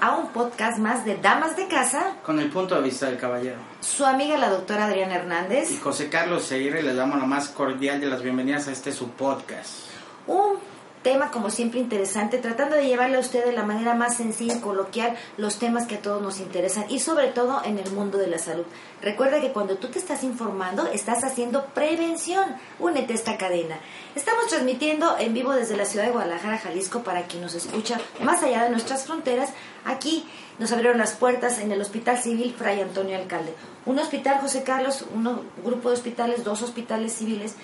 a un podcast más de Damas de Casa. Con el punto de vista del caballero. Su amiga la doctora Adriana Hernández. Y José Carlos Seguirre les damos la más cordial de las bienvenidas a este su podcast. Un tema como siempre interesante, tratando de llevarle a usted de la manera más sencilla y coloquial los temas que a todos nos interesan y sobre todo en el mundo de la salud. Recuerda que cuando tú te estás informando, estás haciendo prevención. Únete a esta cadena. Estamos transmitiendo en vivo desde la ciudad de Guadalajara, Jalisco, para quien nos escucha más allá de nuestras fronteras. Aquí nos abrieron las puertas en el Hospital Civil Fray Antonio Alcalde. Un hospital, José Carlos, un grupo de hospitales, dos hospitales civiles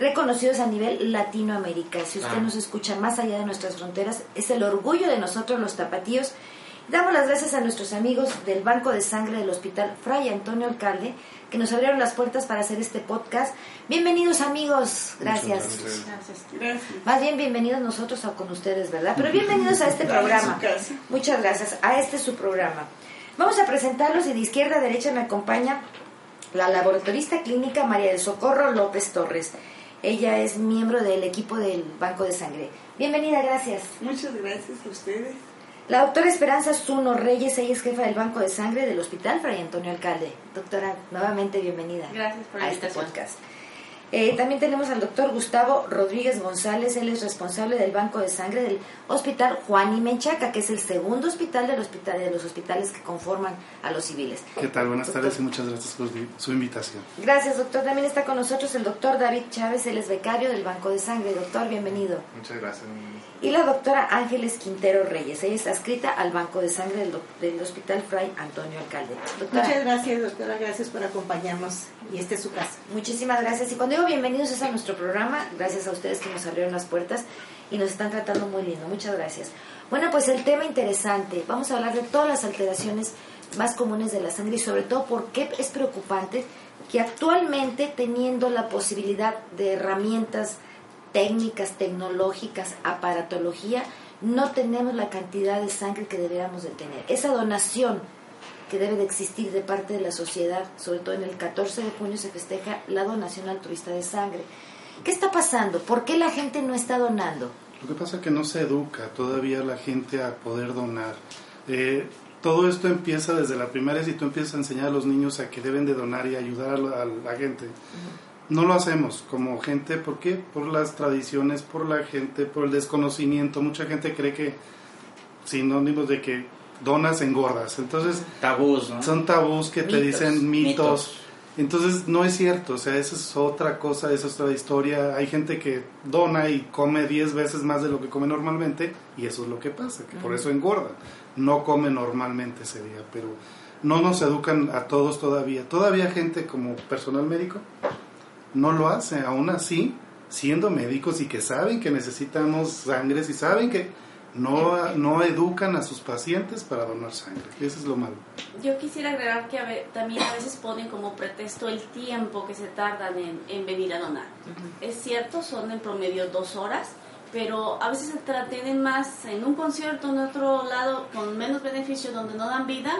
reconocidos a nivel Latinoamérica. Si usted Ah. nos escucha más allá de nuestras fronteras, es el orgullo de nosotros los tapatíos. Damos las gracias a nuestros amigos del Banco de Sangre del Hospital Fray Antonio Alcalde, que nos abrieron las puertas para hacer este podcast. Bienvenidos amigos, gracias. Gracias. Más bien bienvenidos nosotros con ustedes, ¿verdad? Pero bienvenidos a este programa. Muchas gracias. A este su programa. Vamos a presentarlos y de izquierda a derecha me acompaña la laboratorista clínica María del Socorro López Torres. Ella es miembro del equipo del Banco de Sangre. Bienvenida, gracias. Muchas gracias a ustedes. La doctora Esperanza Zuno Reyes, ella es jefa del Banco de Sangre del Hospital Fray Antonio Alcalde. Doctora, nuevamente bienvenida Gracias por a este podcast. Eh, también tenemos al doctor Gustavo Rodríguez González, él es responsable del Banco de Sangre del Hospital Juan y Menchaca, que es el segundo hospital del hospital de los hospitales que conforman a los civiles. ¿Qué tal? Buenas Doctor. tardes y muchas gracias por su invitación. Gracias, doctor. También está con nosotros el doctor David Chávez, él es becario del Banco de Sangre. Doctor, bienvenido. Muchas gracias. Y la doctora Ángeles Quintero Reyes, ella está adscrita al Banco de Sangre del, del Hospital Fray Antonio Alcalde. Doctora, Muchas gracias, doctora. Gracias por acompañarnos. Y esta es su casa. Muchísimas gracias. Y cuando digo bienvenidos es a nuestro programa, gracias a ustedes que nos abrieron las puertas y nos están tratando muy lindo. Muchas gracias. Bueno, pues el tema interesante. Vamos a hablar de todas las alteraciones más comunes de la sangre y sobre todo por qué es preocupante que actualmente teniendo la posibilidad de herramientas técnicas, tecnológicas, aparatología, no tenemos la cantidad de sangre que deberíamos de tener. Esa donación que debe de existir de parte de la sociedad, sobre todo en el 14 de junio se festeja la donación altruista de sangre. ¿Qué está pasando? ¿Por qué la gente no está donando? Lo que pasa es que no se educa todavía la gente a poder donar. Eh, todo esto empieza desde la primaria, si tú empiezas a enseñar a los niños a que deben de donar y ayudar a la, a la gente. No lo hacemos como gente, ¿por qué? Por las tradiciones, por la gente, por el desconocimiento. Mucha gente cree que sinónimos de que donas engordas. Entonces, Tabús, ¿no? son tabús que te dicen mitos. mitos. Entonces no es cierto, o sea, esa es otra cosa, esa es otra historia. Hay gente que dona y come 10 veces más de lo que come normalmente y eso es lo que pasa, que por eso engorda. No come normalmente ese día, pero no nos educan a todos todavía. Todavía gente como personal médico no lo hace, aún así, siendo médicos y que saben que necesitamos sangre, y saben que no, no educan a sus pacientes para donar sangre. Eso es lo malo. Yo quisiera agregar que a ve- también a veces ponen como pretexto el tiempo que se tardan en, en venir a donar. Es cierto, son en promedio dos horas, pero a veces se entretienen más en un concierto en otro lado con menos beneficio donde no dan vida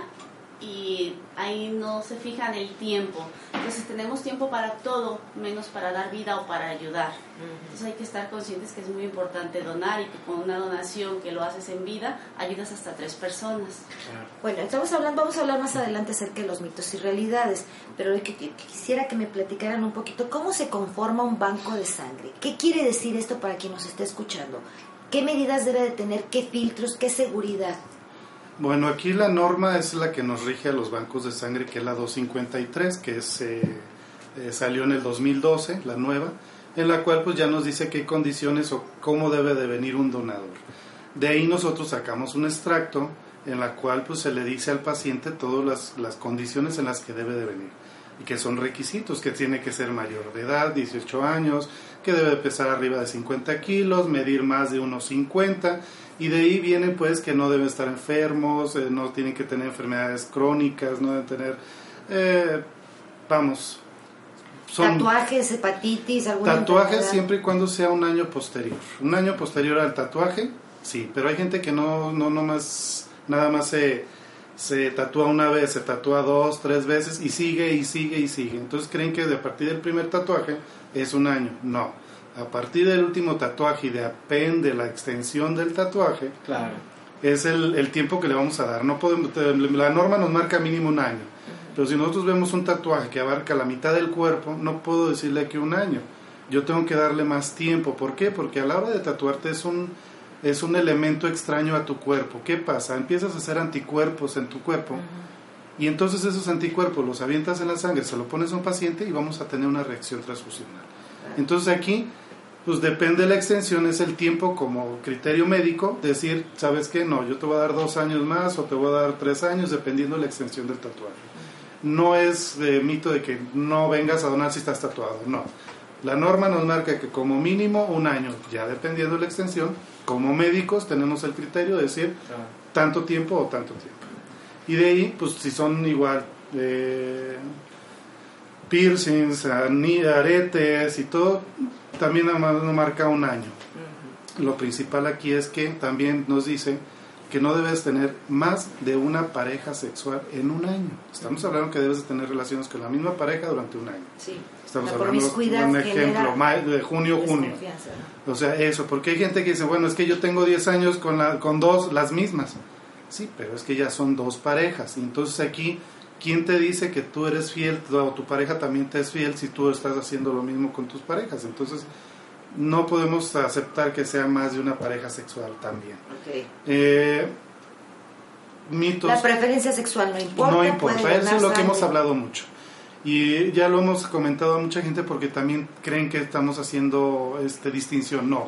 y ahí no se fijan el tiempo. Entonces tenemos tiempo para todo, menos para dar vida o para ayudar. Entonces hay que estar conscientes que es muy importante donar y que con una donación que lo haces en vida ayudas hasta tres personas. Bueno, estamos hablando, vamos a hablar más adelante acerca de los mitos y realidades, pero que- que- quisiera que me platicaran un poquito cómo se conforma un banco de sangre. ¿Qué quiere decir esto para quien nos esté escuchando? ¿Qué medidas debe de tener? ¿Qué filtros? ¿Qué seguridad? Bueno, aquí la norma es la que nos rige a los bancos de sangre, que es la 253, que es, eh, eh, salió en el 2012, la nueva, en la cual pues ya nos dice qué condiciones o cómo debe de venir un donador. De ahí nosotros sacamos un extracto en la cual pues se le dice al paciente todas las, las condiciones en las que debe de venir y que son requisitos, que tiene que ser mayor de edad, 18 años, que debe pesar arriba de 50 kilos, medir más de unos 50 y de ahí viene pues que no deben estar enfermos, eh, no tienen que tener enfermedades crónicas, no deben tener, eh, vamos, son tatuajes, hepatitis, alguna Tatuajes siempre y cuando sea un año posterior. Un año posterior al tatuaje, sí, pero hay gente que no, no, no más, nada más se, se tatúa una vez, se tatúa dos, tres veces y sigue y sigue y sigue. Entonces creen que de a partir del primer tatuaje es un año. No. A partir del último tatuaje y depende la extensión del tatuaje, claro. es el, el tiempo que le vamos a dar. No podemos, la norma nos marca mínimo un año. Pero si nosotros vemos un tatuaje que abarca la mitad del cuerpo, no puedo decirle que un año. Yo tengo que darle más tiempo. ¿Por qué? Porque a la hora de tatuarte es un, es un elemento extraño a tu cuerpo. ¿Qué pasa? Empiezas a hacer anticuerpos en tu cuerpo. Y entonces esos anticuerpos los avientas en la sangre, se lo pones a un paciente y vamos a tener una reacción transfusional. Entonces aquí, pues depende de la extensión, es el tiempo como criterio médico, decir, ¿sabes qué? No, yo te voy a dar dos años más o te voy a dar tres años, dependiendo de la extensión del tatuaje no es mito de que no vengas a donar si estás tatuado, no. La norma nos marca que como mínimo un año, ya dependiendo de la extensión, como médicos tenemos el criterio de decir tanto tiempo o tanto tiempo. Y de ahí, pues si son igual eh, piercings, aretes y todo, también nos marca un año. Lo principal aquí es que también nos dice que no debes tener más de una pareja sexual en un año. Estamos hablando que debes tener relaciones con la misma pareja durante un año. Sí. Estamos hablando de un ejemplo, de junio, junio. O sea, eso, porque hay gente que dice, bueno, es que yo tengo 10 años con, la, con dos, las mismas. Sí, pero es que ya son dos parejas. Entonces aquí, ¿quién te dice que tú eres fiel o tu pareja también te es fiel si tú estás haciendo lo mismo con tus parejas? Entonces, no podemos aceptar que sea más de una pareja sexual también. Eh, mitos. La preferencia sexual no importa. No importa, eso es lo que hemos hablado mucho. Y ya lo hemos comentado a mucha gente porque también creen que estamos haciendo este distinción. No.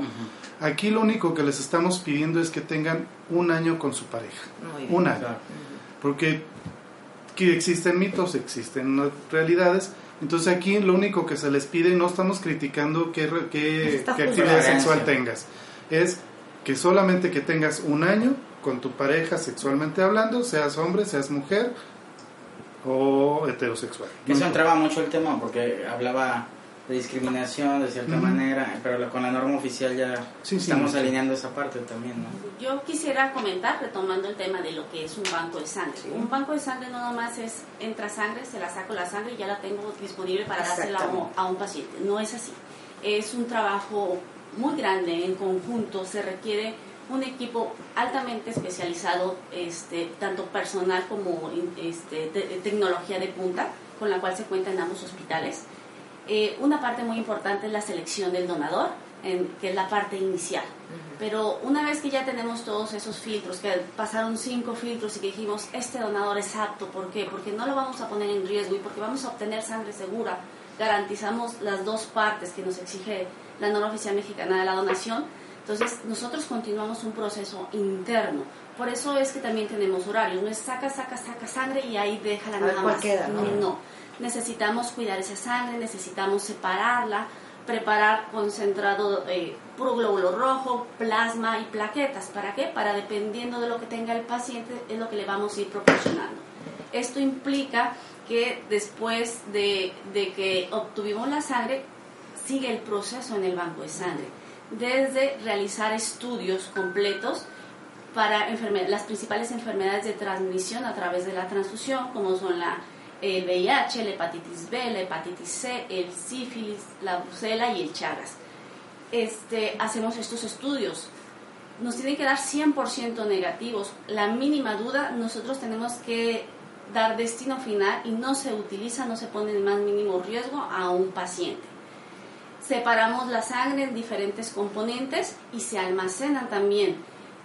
Aquí lo único que les estamos pidiendo es que tengan un año con su pareja. Un año. Porque que existen mitos, existen realidades. Entonces aquí lo único que se les pide, no estamos criticando qué, qué, actividad sexual tengas, es que solamente que tengas un año con tu pareja sexualmente hablando, seas hombre, seas mujer o heterosexual. Eso entraba mucho el tema porque hablaba de discriminación de cierta manera, pero con la norma oficial ya estamos alineando esa parte también, ¿no? Yo quisiera comentar, retomando el tema de lo que es un banco de sangre. Un banco de sangre no nomás es, entra sangre, se la saco la sangre y ya la tengo disponible para dársela a un paciente. No es así. Es un trabajo muy grande en conjunto, se requiere un equipo altamente especializado, este, tanto personal como este, tecnología de punta, con la cual se cuenta en ambos hospitales eh, una parte muy importante es la selección del donador, que es la parte inicial. Pero una vez que ya tenemos todos esos filtros, que pasaron cinco filtros y que dijimos, este donador es apto, ¿por qué? Porque no lo vamos a poner en riesgo y porque vamos a obtener sangre segura, garantizamos las dos partes que nos exige la norma oficial mexicana de la donación, entonces nosotros continuamos un proceso interno. Por eso es que también tenemos horarios, no es saca, saca, saca sangre y ahí déjala nada más. ¿no? no necesitamos cuidar esa sangre, necesitamos separarla, preparar concentrado eh, puro glóbulo rojo, plasma y plaquetas. ¿Para qué? Para dependiendo de lo que tenga el paciente es lo que le vamos a ir proporcionando. Esto implica que después de, de que obtuvimos la sangre, sigue el proceso en el banco de sangre. Desde realizar estudios completos para las principales enfermedades de transmisión a través de la transfusión, como son la el VIH, la hepatitis B, la hepatitis C, el sífilis, la brucela y el chagas. Este, hacemos estos estudios. Nos tienen que dar 100% negativos. La mínima duda, nosotros tenemos que dar destino final y no se utiliza, no se pone en más mínimo riesgo a un paciente. Separamos la sangre en diferentes componentes y se almacenan también.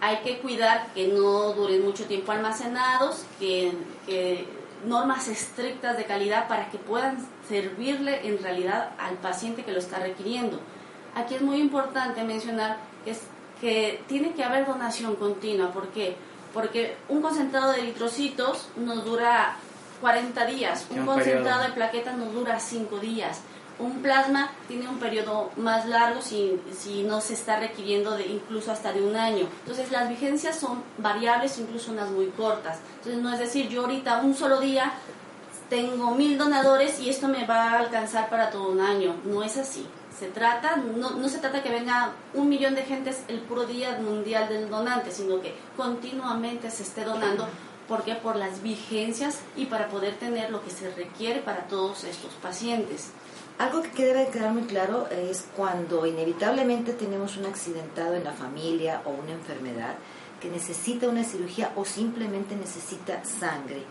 Hay que cuidar que no duren mucho tiempo almacenados, que, que normas estrictas de calidad para que puedan servirle en realidad al paciente que lo está requiriendo. Aquí es muy importante mencionar que, es, que tiene que haber donación continua. ¿Por qué? porque un concentrado de eritrocitos nos dura 40 días, un concentrado de plaquetas nos dura 5 días. Un plasma tiene un periodo más largo si, no se está requiriendo de incluso hasta de un año. Entonces las vigencias son variables, incluso unas muy cortas. Entonces no es decir, yo ahorita un solo día tengo mil donadores y esto me va a alcanzar para todo un año. No es así. Se trata, no, no se trata que venga un millón de gentes el puro día mundial del donante, sino que continuamente se esté donando porque por las vigencias y para poder tener lo que se requiere para todos estos pacientes. Algo que debe quedar muy claro es cuando inevitablemente tenemos un accidentado en la familia o una enfermedad que necesita una cirugía o simplemente necesita sangre.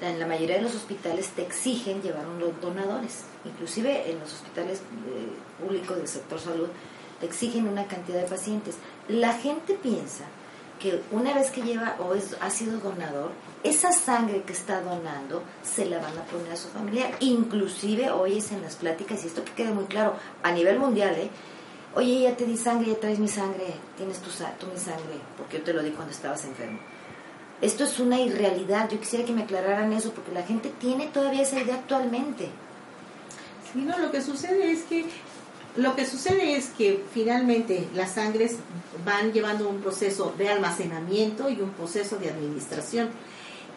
En la mayoría de los hospitales te exigen llevar unos donadores, inclusive en los hospitales eh, públicos del sector salud te exigen una cantidad de pacientes. La gente piensa que una vez que lleva o es, ha sido donador, esa sangre que está donando se la van a poner a su familiar. Inclusive oyes en las pláticas, y esto que quede muy claro, a nivel mundial, ¿eh? Oye, ya te di sangre, ya traes mi sangre, tienes tu, tu mi sangre, porque yo te lo di cuando estabas enfermo. Esto es una irrealidad, yo quisiera que me aclararan eso, porque la gente tiene todavía esa idea actualmente. Sí, no, lo que sucede es que lo que sucede es que finalmente las sangres van llevando un proceso de almacenamiento y un proceso de administración.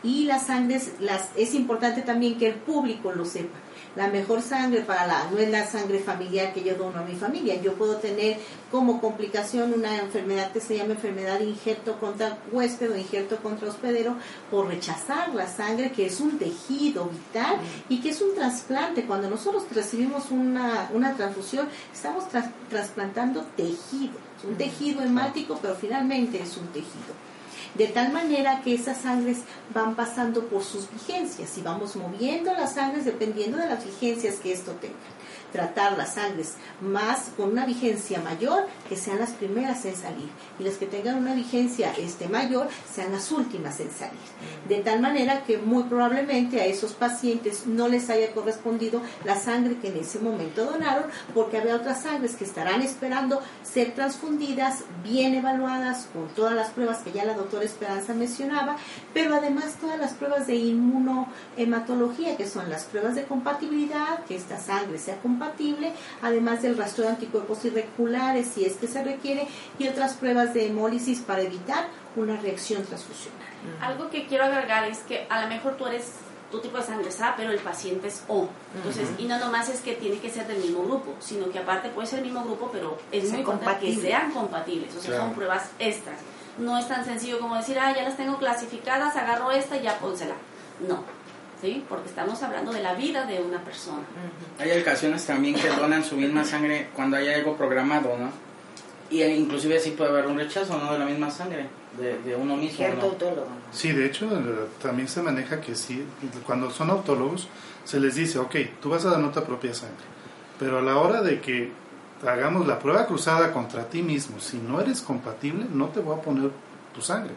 Y las sangres, las, es importante también que el público lo sepa la mejor sangre para la, no es la sangre familiar que yo dono a mi familia. Yo puedo tener como complicación una enfermedad que se llama enfermedad de injerto contra huésped o injerto contra hospedero por rechazar la sangre que es un tejido vital y que es un trasplante. Cuando nosotros recibimos una, una transfusión, estamos trasplantando tejido. Es un tejido hemático, pero finalmente es un tejido de tal manera que esas sangres van pasando por sus vigencias y vamos moviendo las sangres dependiendo de las vigencias que esto tenga tratar las sangres más con una vigencia mayor que sean las primeras en salir. Y las que tengan una vigencia este mayor sean las últimas en salir. De tal manera que muy probablemente a esos pacientes no les haya correspondido la sangre que en ese momento donaron porque había otras sangres que estarán esperando ser transfundidas bien evaluadas con todas las pruebas que ya la doctora Esperanza mencionaba pero además todas las pruebas de inmunohematología que son las pruebas de compatibilidad que esta sangre sea compatible además del rastro de anticuerpos irregulares si es que se requiere y otras pruebas de hemólisis para evitar una reacción transfusional. Algo que quiero agregar es que a lo mejor tú eres tu tipo de sangre es A, pero el paciente es O. Entonces, y no nomás es que tiene que ser del mismo grupo, sino que aparte puede ser el mismo grupo, pero es muy importante que sean compatibles. O sea, son pruebas extras. No es tan sencillo como decir, ah, ya las tengo clasificadas, agarro esta y ya pónsela. No, porque estamos hablando de la vida de una persona. Hay ocasiones también que donan su misma sangre cuando hay algo programado, ¿no? Y inclusive así puede haber un rechazo, ¿no? De la misma sangre, de, uno mismo. Sí, de hecho eh, también se maneja que sí, cuando son autólogos se les dice, ok, tú vas a dar tu propia sangre, pero a la hora de que hagamos la prueba cruzada contra ti mismo, si no eres compatible, no te voy a poner tu sangre.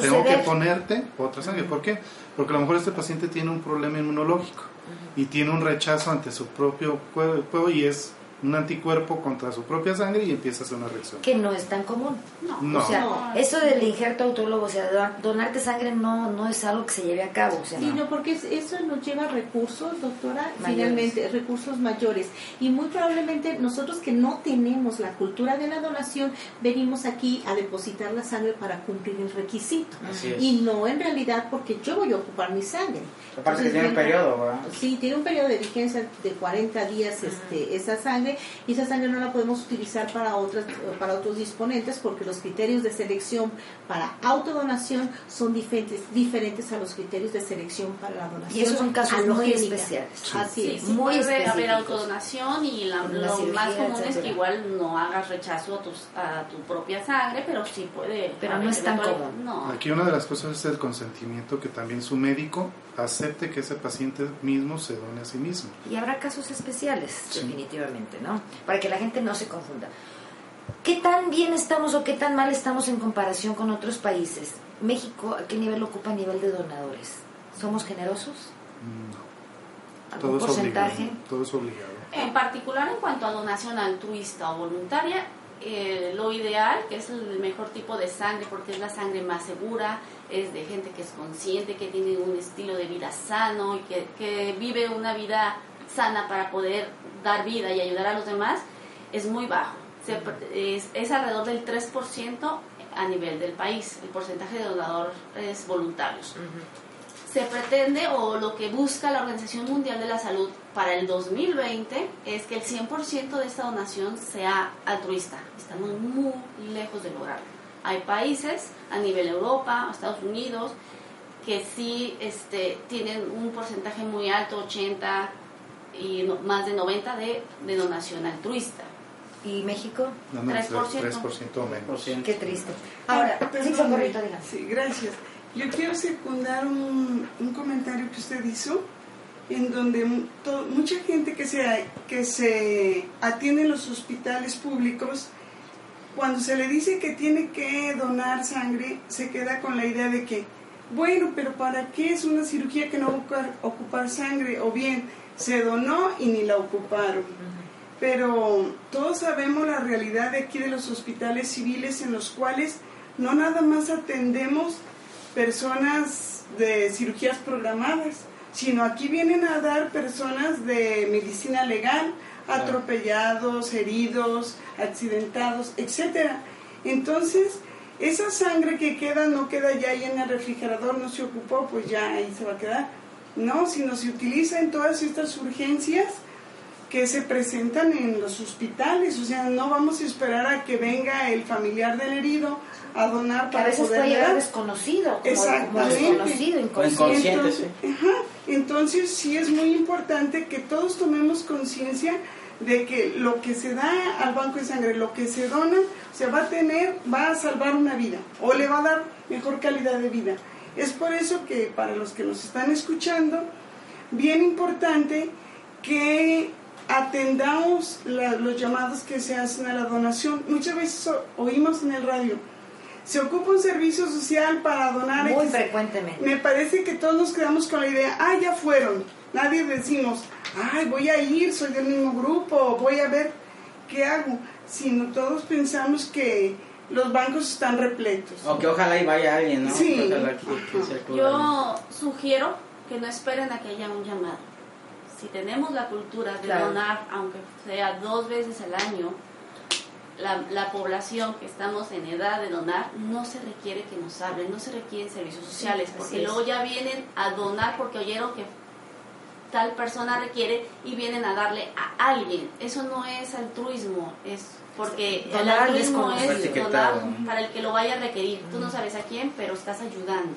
Tengo que ponerte otra sangre. ¿Por qué? Porque a lo mejor este paciente tiene un problema inmunológico y tiene un rechazo ante su propio cuerpo y es un anticuerpo contra su propia sangre y empieza a hacer una reacción. Que no es tan común. No. O sea, eso del injerto autólogo, o sea, donarte sangre no, no es algo que se lleve a cabo. O sea, sí, no. porque eso nos lleva recursos, doctora, finalmente, recursos mayores. Y muy probablemente nosotros que no tenemos la cultura de la donación, venimos aquí a depositar la sangre para cumplir el requisito. Y no en realidad porque yo voy a ocupar mi sangre. Aparte que tiene un periodo, ¿verdad? Sí, tiene un periodo de vigencia de 40 días este, esa sangre y esa sangre no la podemos utilizar para, otras, para otros disponentes porque los criterios de selección para autodonación son diferentes, diferentes a los criterios de selección para la donación. Y esos son casos muy especiales. Así es. muy puede haber autodonación y lo más común es que igual no hagas rechazo a, tus, a tu propia sangre, pero sí puede. Pero no es tan común. Aquí una de las cosas es el consentimiento que también su médico acepte que ese paciente mismo se done a sí mismo. Y habrá casos especiales, definitivamente, ¿no? Para que la gente no se confunda. ¿Qué tan bien estamos o qué tan mal estamos en comparación con otros países? México, ¿a qué nivel ocupa a nivel de donadores? ¿Somos generosos? No. ¿Algún todo porcentaje? todo es obligado. En particular en cuanto a donación altruista o voluntaria, eh, lo ideal, que es el mejor tipo de sangre, porque es la sangre más segura, es de gente que es consciente, que tiene un estilo de vida sano y que, que vive una vida sana para poder dar vida y ayudar a los demás, es muy bajo. es, es, alrededor del 3% a nivel del país, el porcentaje de donadores voluntarios. Se pretende o lo que busca la Organización Mundial de la Salud para el 2020 es que el 100% de esta donación sea altruista. Estamos muy lejos de lograrlo. Hay países a nivel Europa, Estados Unidos, que sí este, tienen un porcentaje muy alto, 80 y más de 90 de, de donación altruista. ¿Y México? 3%. 3% menos. Qué triste. Ahora, sí, gracias. Yo quiero secundar un, un comentario que usted hizo en donde mucha gente que se, que se atiende en los hospitales públicos, cuando se le dice que tiene que donar sangre, se queda con la idea de que, bueno, pero ¿para qué es una cirugía que no va a ocupar sangre? O bien, se donó y ni la ocuparon. Pero todos sabemos la realidad de aquí de los hospitales civiles en los cuales no nada más atendemos personas de cirugías programadas, sino aquí vienen a dar personas de medicina legal, atropellados, heridos, accidentados, etcétera. Entonces, esa sangre que queda no queda ya ahí en el refrigerador, no se ocupó, pues ya ahí se va a quedar. No, sino se utiliza en todas estas urgencias que se presentan en los hospitales, o sea, no vamos a esperar a que venga el familiar del herido a donar para a veces puede llegar desconocido, como, Exactamente. desconocido, inconsciente. Entonces, entonces sí es muy importante que todos tomemos conciencia de que lo que se da al banco de sangre, lo que se dona, se va a tener, va a salvar una vida o le va a dar mejor calidad de vida. Es por eso que para los que nos están escuchando, bien importante que atendamos los llamados que se hacen a la donación. Muchas veces oímos en el radio, se ocupa un servicio social para donar. Muy frecuentemente. Me parece que todos nos quedamos con la idea, ah, ya fueron. Nadie decimos, ay, voy a ir, soy del mismo grupo, voy a ver qué hago. Sino todos pensamos que los bancos están repletos. O que ojalá y vaya alguien, ¿no? Sí. Yo sugiero que no esperen a que haya un llamado. Si tenemos la cultura de donar, aunque sea dos veces al año, la, la, población que estamos en edad de donar, no se requiere que nos hablen, no se requieren servicios sociales, porque luego ya vienen a donar porque oyeron que tal persona requiere y vienen a darle a alguien. Eso no es altruismo, es porque el altruismo es donar para el que lo vaya a requerir. Tú no sabes a quién, pero estás ayudando.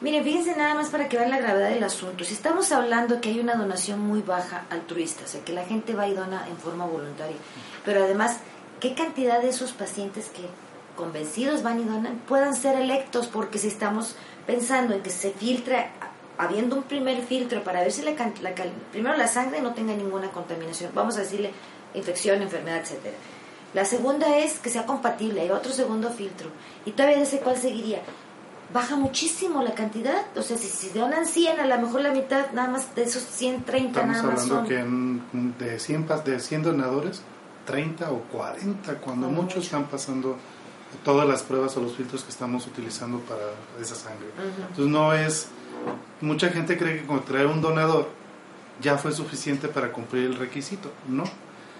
Miren, fíjense nada más para que vean la gravedad del asunto. Si estamos hablando que hay una donación muy baja altruista, o sea, que la gente va y dona en forma voluntaria, pero además qué cantidad de esos pacientes que convencidos van y donan puedan ser electos, porque si estamos pensando en que se filtra, habiendo un primer filtro para ver si la, la, primero la sangre no tenga ninguna contaminación, vamos a decirle infección, enfermedad, etcétera. La segunda es que sea compatible, hay otro segundo filtro. Y todavía no sé cuál seguiría. Baja muchísimo la cantidad, o sea, si, si donan 100, a lo mejor la mitad, nada más de esos 130 Estamos nada más hablando que de 100, de 100 donadores, 30 o 40, cuando muchos están pasando todas las pruebas o los filtros que estamos utilizando para esa sangre. Entonces no es, mucha gente cree que con traer un donador ya fue suficiente para cumplir el requisito. No,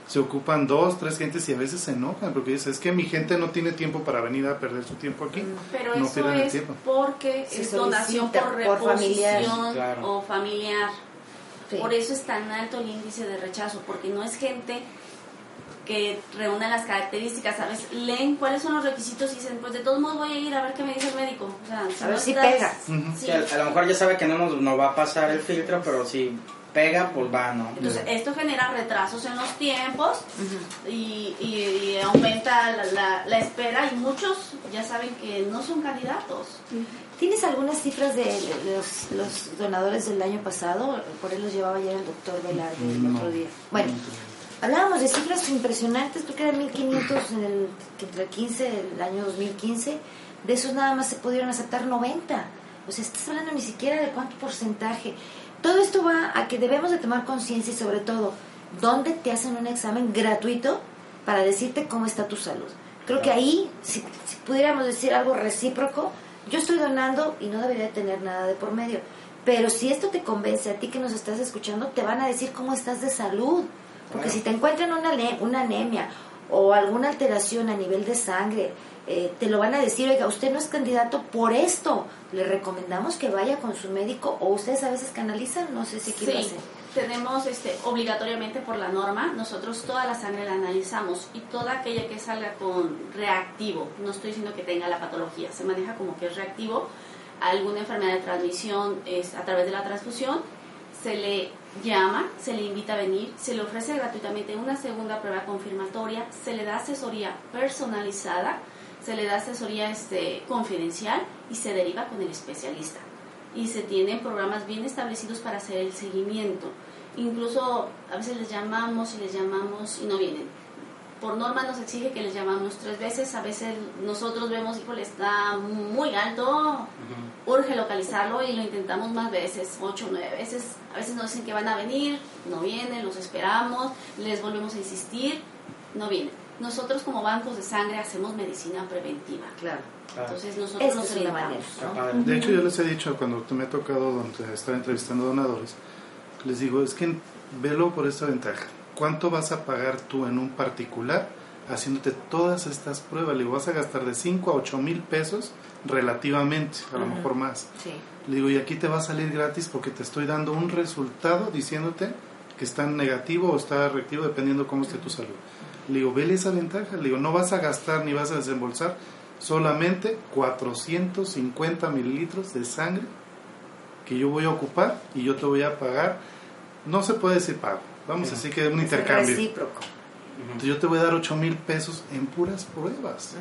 se ocupan dos, tres gentes y a veces se enojan porque dicen, es que mi gente no tiene tiempo para venir a perder su tiempo aquí. Pero eso es porque es donación por reposición o familiar. Por eso es tan alto el índice de rechazo, porque no es gente que reúnan las características, ¿sabes? Leen cuáles son los requisitos y dicen, pues de todos modos voy a ir a ver qué me dice el médico. O sea, a ver si pega. a, lo mejor ya sabe que no nos va a pasar el filtro, pero si pega, pues va, ¿no? Entonces, esto genera retrasos en los tiempos y, y, aumenta la, la, espera y muchos ya saben que no son candidatos. ¿Tienes algunas cifras de, los, los, donadores del año pasado? Por él los llevaba ya el doctor Velarde el otro día. Bueno, Hablábamos de cifras impresionantes, creo que eran 1.500 en el, entre el 15, el año 2015, de esos nada más se pudieron aceptar 90. O sea, estás hablando ni siquiera de cuánto porcentaje. Todo esto va a que debemos de tomar conciencia y sobre todo, ¿dónde te hacen un examen gratuito para decirte cómo está tu salud. Creo que ahí, si, pudiéramos decir algo recíproco, yo estoy donando y no debería tener nada de por medio. Pero si esto te convence a ti que nos estás escuchando, te van a decir cómo estás de salud. Porque si te encuentran una, una anemia o alguna alteración a nivel de sangre, eh, te lo van a decir, oiga, usted no es candidato por esto. Le recomendamos que vaya con su médico o ustedes a veces canalizan, no sé si aquí sí tenemos este, obligatoriamente por la norma, nosotros toda la sangre la analizamos y toda aquella que salga con reactivo, no estoy diciendo que tenga la patología, se maneja como que es reactivo, alguna enfermedad de transmisión es a través de la transfusión, se le llama, se le invita a venir, se le ofrece gratuitamente una segunda prueba confirmatoria, se le da asesoría personalizada, se le da asesoría este, confidencial y se deriva con el especialista y se tienen programas bien establecidos para hacer el seguimiento. Incluso a veces les llamamos y les llamamos y no vienen. Por norma nos exige que les llamamos tres veces, a veces nosotros vemos, híjole, está muy alto, urge localizarlo y lo intentamos más veces, ocho o nueve veces. A veces nos dicen que van a venir, no vienen, los esperamos, les volvemos a insistir, no vienen. Nosotros como bancos de sangre hacemos medicina preventiva. Claro entonces nosotros nos es De hecho, yo les he dicho cuando me ha tocado donde estar entrevistando donadores, les digo, es que velo por esta ventaja. ¿Cuánto vas a pagar tú en un particular haciéndote todas estas pruebas? Le digo, vas a gastar de 5 a 8 mil pesos relativamente, a lo mejor más. Le digo, y aquí te va a salir gratis porque te estoy dando un resultado diciéndote que está negativo o está reactivo dependiendo cómo esté tu salud. Le digo, vele esa ventaja. Le digo, no vas a gastar ni vas a desembolsar solamente 450 mililitros de sangre que yo voy a ocupar y yo te voy a pagar. No se puede decir pago, vamos a decir que es un intercambio. Recíproco. Entonces yo te voy a dar 8 mil pesos en puras pruebas.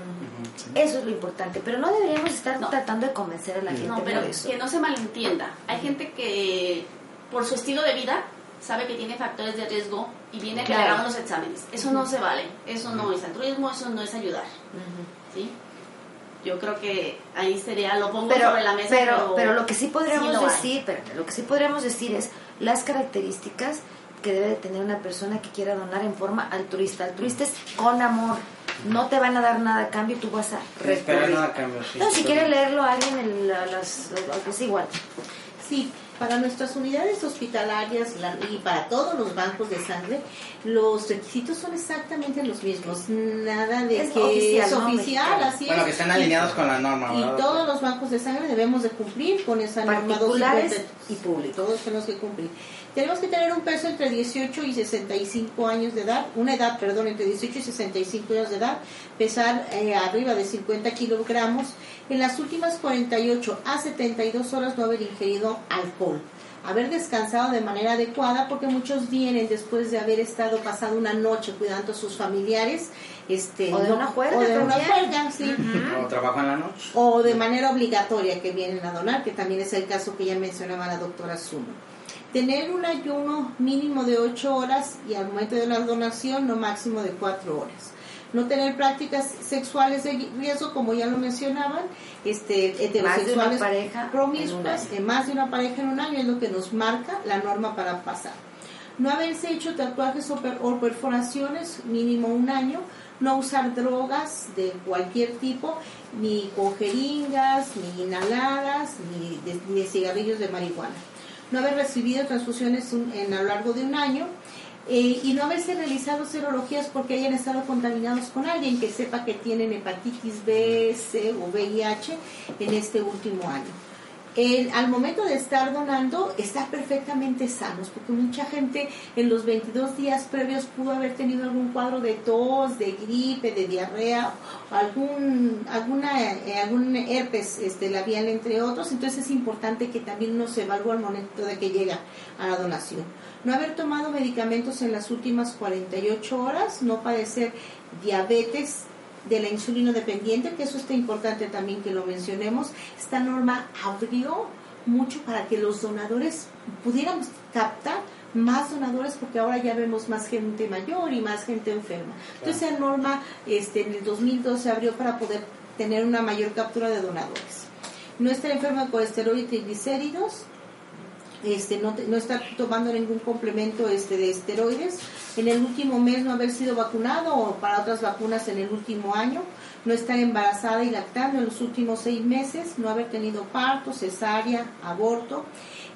Eso es lo importante, pero no deberíamos estar tratando de convencer a la gente. No, pero que no se malentienda. Hay gente que por su estilo de vida sabe que tiene factores de riesgo y viene a que le hagan los exámenes. Eso no se vale. Eso no es altruismo, eso no es ayudar. ¿Sí? yo creo que ahí sería lo pongo sobre la mesa pero pero, lo que sí podríamos decir pero lo que sí podríamos decir es las características que debe de tener una persona que quiera donar en forma altruista altruista es con amor no te van a dar nada a cambio tú vas a responder nada a cambio no si quiere leerlo alguien el, las, es igual sí para nuestras unidades hospitalarias y para todos los bancos de sangre, los requisitos son exactamente los mismos. Nada de que es oficial, así bueno, que están alineados con la norma. Y todos los bancos de sangre debemos de cumplir con esa norma. Particulares y públicos. Todos tenemos que cumplir. Tenemos que tener un peso entre 18 y 65 años de edad, una edad, perdón, entre 18 y 65 años de edad, pesar eh, arriba de 50 kilogramos, en las últimas 48 a 72 horas no haber ingerido alcohol. Haber descansado de manera adecuada porque muchos vienen después de haber estado pasando una noche cuidando a sus familiares este o de una juerga o de una juerga, sí. o trabajo en la noche. O de manera obligatoria que vienen a donar que también es el caso que ya mencionaba la doctora Zuno tener un ayuno mínimo de 8 horas y al momento de la donación no máximo de 4 horas. No tener prácticas sexuales de riesgo, como ya lo mencionaban, este, heterosexuales promiscuas, más de una pareja en un año es lo que nos marca la norma para pasar. No haberse hecho tatuajes o, perforaciones, mínimo un año. No usar drogas de cualquier tipo, ni con jeringas, ni inhaladas, ni ni de cigarrillos de marihuana no haber recibido transfusiones en, a lo largo de un año eh, y no haberse realizado serologías porque hayan estado contaminados con alguien que sepa que tienen hepatitis B, C o VIH en este último año al momento de estar donando, estar perfectamente sanos, porque mucha gente en los 22 días previos pudo haber tenido algún cuadro de tos, de gripe, de diarrea, algún, alguna, eh, algún herpes este, labial, entre otros. Entonces es importante que también uno se evalúe al momento de que llega a la donación. No haber tomado medicamentos en las últimas 48 horas, no padecer diabetes, de la insulino dependiente, que eso está importante también que lo mencionemos. Esta norma abrió mucho para que los donadores pudiéramos captar más donadores porque ahora ya vemos más gente mayor y más gente enferma. Entonces esa norma este, en el 2012 se abrió para poder tener una mayor captura de donadores. No estar enfermo de colesterol y triglicéridos, este, no, no estar tomando ningún complemento este, de esteroides, en el último mes no haber sido vacunado o para otras vacunas en el último año, no estar embarazada y lactando en los últimos seis meses, no haber tenido parto, cesárea, aborto.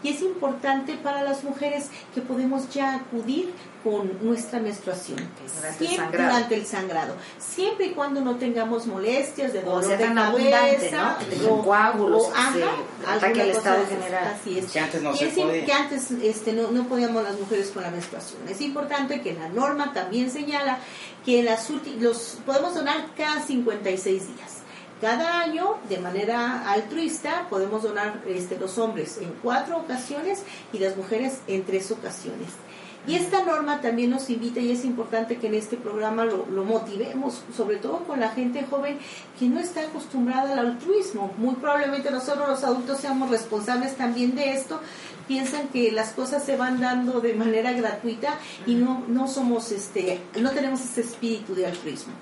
Y es importante para las mujeres que podemos ya acudir con nuestra menstruación durante, el sangrado. durante el sangrado. Siempre y cuando no tengamos molestias de dolor de cabeza, ¿no? o coágulos, ataque al estado general. Así es. Que antes no y se es podía. que antes este, no, no podíamos las mujeres con la menstruación. Es importante que la norma también señala que las los podemos donar cada 56 días. Cada año, de manera altruista, podemos donar este, los hombres en cuatro ocasiones y las mujeres en tres ocasiones. Y esta norma también nos invita, y es importante que en este programa lo, lo, motivemos, sobre todo con la gente joven que no está acostumbrada al altruismo. Muy probablemente nosotros los adultos seamos responsables también de esto. Piensan que las cosas se van dando de manera gratuita y no, no somos este, no tenemos ese espíritu de altruismo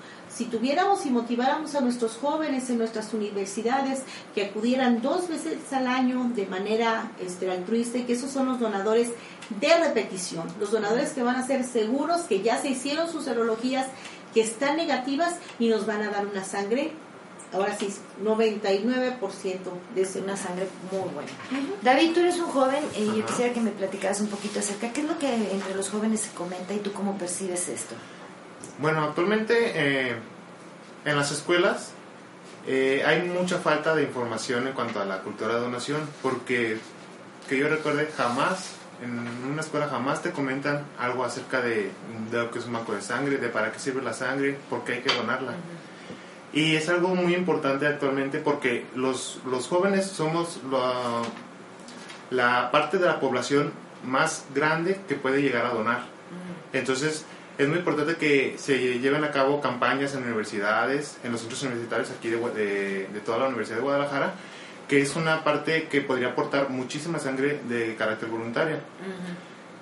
si tuviéramos y motiváramos a nuestros jóvenes en nuestras universidades que acudieran dos veces al año de manera este, altruista y que esos son los donadores de repetición, los donadores que van a ser seguros que ya se hicieron sus serologías, que están negativas y nos van a dar una sangre ahora sí, 99% de ser una sangre muy buena. David, tú eres un joven y yo quisiera que me platicaras un poquito acerca, ¿qué es lo que entre los jóvenes se comenta y tú cómo percibes esto? Bueno, actualmente eh, en las escuelas eh, hay mucha falta de información en cuanto a la cultura de donación, porque que yo recuerde jamás, en una escuela jamás te comentan algo acerca de, de lo que es un banco de sangre, de para qué sirve la sangre, por qué hay que donarla. Y es algo muy importante actualmente porque los, los jóvenes somos la, la parte de la población más grande que puede llegar a donar. Entonces, es muy importante que se lleven a cabo campañas en universidades, en los centros universitarios aquí de, de, de, toda la Universidad de Guadalajara, que es una parte que podría aportar muchísima sangre de carácter voluntario.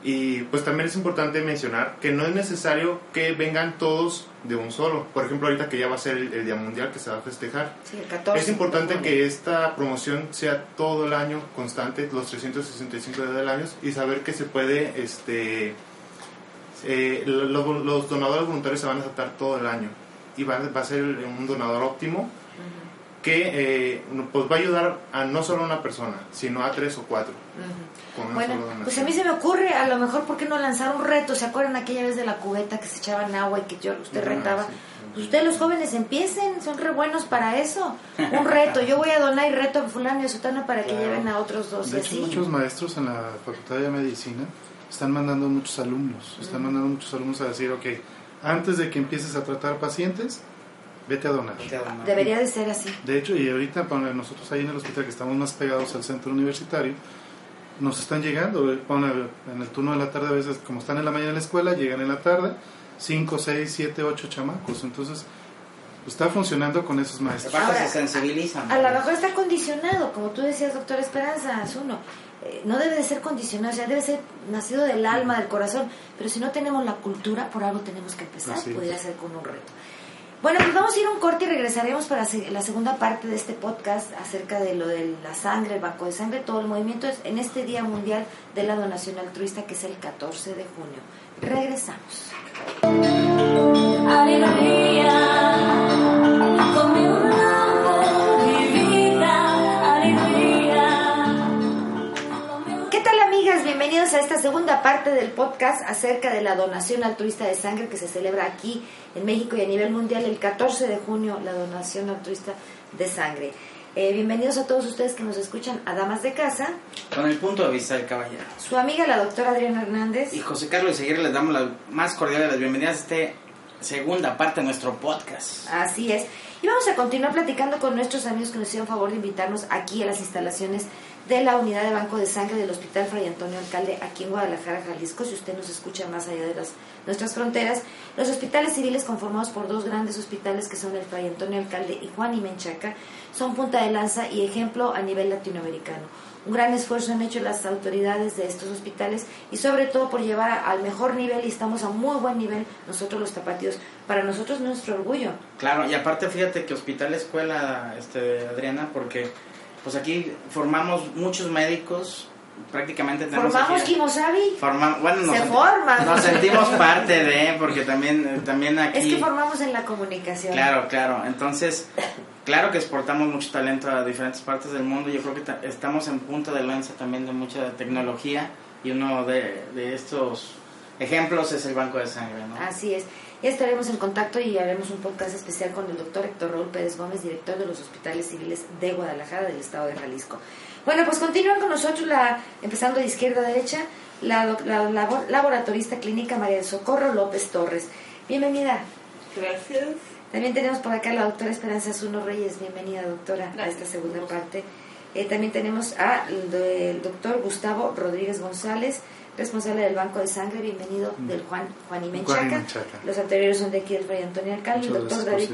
Y pues también es importante mencionar que no es necesario que vengan todos de un solo. Por ejemplo, ahorita que ya va a ser el, el Día Mundial que se va a festejar. Sí, el 14, es importante que esta promoción sea todo el año constante, los 365 días del año, y saber que se puede este, eh, los, los, donadores voluntarios se van a aceptar todo el año y va, va a ser un donador óptimo uh -huh. que eh, pues va a ayudar a no solo a una persona, sino a tres o cuatro. Uh -huh. bueno, pues a mí se me ocurre, a lo mejor, ¿por qué no lanzar un reto? ¿Se acuerdan aquella vez de la cubeta que se echaban agua y que yo, usted retaba? Sí. Pues ustedes los jóvenes empiecen, son re buenos para eso. Un reto, yo voy a donar y reto a fulano y a sutano para que claro. lleven a otros dos. De hecho, así. muchos maestros en la Facultad de Medicina están mandando muchos alumnos, están mandando muchos alumnos a decir, ok, antes de que empieces a tratar pacientes, vete a donar. Debería de ser así. De hecho, y ahorita bueno, nosotros ahí en el hospital que estamos más pegados al centro universitario, nos están llegando, en el turno de la tarde a veces, como están en la mañana en la escuela, llegan en la tarde, 5, 6, 7, 8 chamacos, entonces pues, está funcionando con esos maestros. Ahora, se sensibilizan. A lo mejor está condicionado, como tú decías, doctor Esperanza, es uno no debe de ser condicionado, o sea, debe ser nacido del alma, del corazón, pero si no tenemos la cultura, por algo tenemos que empezar, Así podría es. ser con un reto. Bueno, pues vamos a ir a un corte y regresaremos para la segunda parte de este podcast acerca de lo de la sangre, el banco de sangre, todo el movimiento en este Día Mundial de la Donación Altruista que es el 14 de junio. Regresamos. Aleluya, bienvenidos a esta segunda parte del podcast acerca de la donación altruista de sangre que se celebra aquí en México y a nivel mundial el 14 de junio, la donación altruista de sangre. Eh, bienvenidos a todos ustedes que nos escuchan a Damas de Casa. Con el punto de vista del caballero. Su amiga la doctora Adriana Hernández. Y José Carlos Seguir les damos la más cordial de las bienvenidas a esta segunda parte de nuestro podcast. Así es. Y vamos a continuar platicando con nuestros amigos que nos hicieron favor de invitarnos aquí a las instalaciones de la unidad de banco de sangre del Hospital Fray Antonio Alcalde aquí en Guadalajara, Jalisco. Si usted nos escucha más allá de las, nuestras fronteras, los hospitales civiles conformados por dos grandes hospitales que son el Fray Antonio Alcalde y Juan y Menchaca son punta de lanza y ejemplo a nivel latinoamericano. Un gran esfuerzo han hecho las autoridades de estos hospitales y sobre todo por llevar al mejor nivel y estamos a muy buen nivel nosotros los tapatíos. Para nosotros es nuestro orgullo. Claro, y aparte fíjate que hospital escuela, este, Adriana, porque pues aquí formamos muchos médicos prácticamente tenemos formamos Kimosabi forma, bueno nos se forma. nos sentimos parte de porque también también aquí es que formamos en la comunicación. Claro claro. Entonces claro que exportamos mucho talento a diferentes partes del mundo. Yo creo que estamos en punta de lanza también de mucha tecnología y uno de, de estos ejemplos es el banco de sangre ¿no? así es ya estaremos en contacto y haremos un podcast especial con el doctor Héctor Raúl Pérez Gómez, director de los hospitales civiles de Guadalajara, del estado de Jalisco. Bueno, pues continúan con nosotros, la, empezando de izquierda a derecha, la, la, laboratorista clínica María del Socorro López Torres. Bienvenida. Gracias. También tenemos por acá a la doctora Esperanza Zuno Reyes. Bienvenida, doctora, a esta segunda parte. Eh, también tenemos al doctor Gustavo Rodríguez González, responsable del Banco de Sangre, bienvenido mm. del Juan Juan y Menchaca. Los anteriores son de aquí el Fray Antonio Alcalde, el doctor David.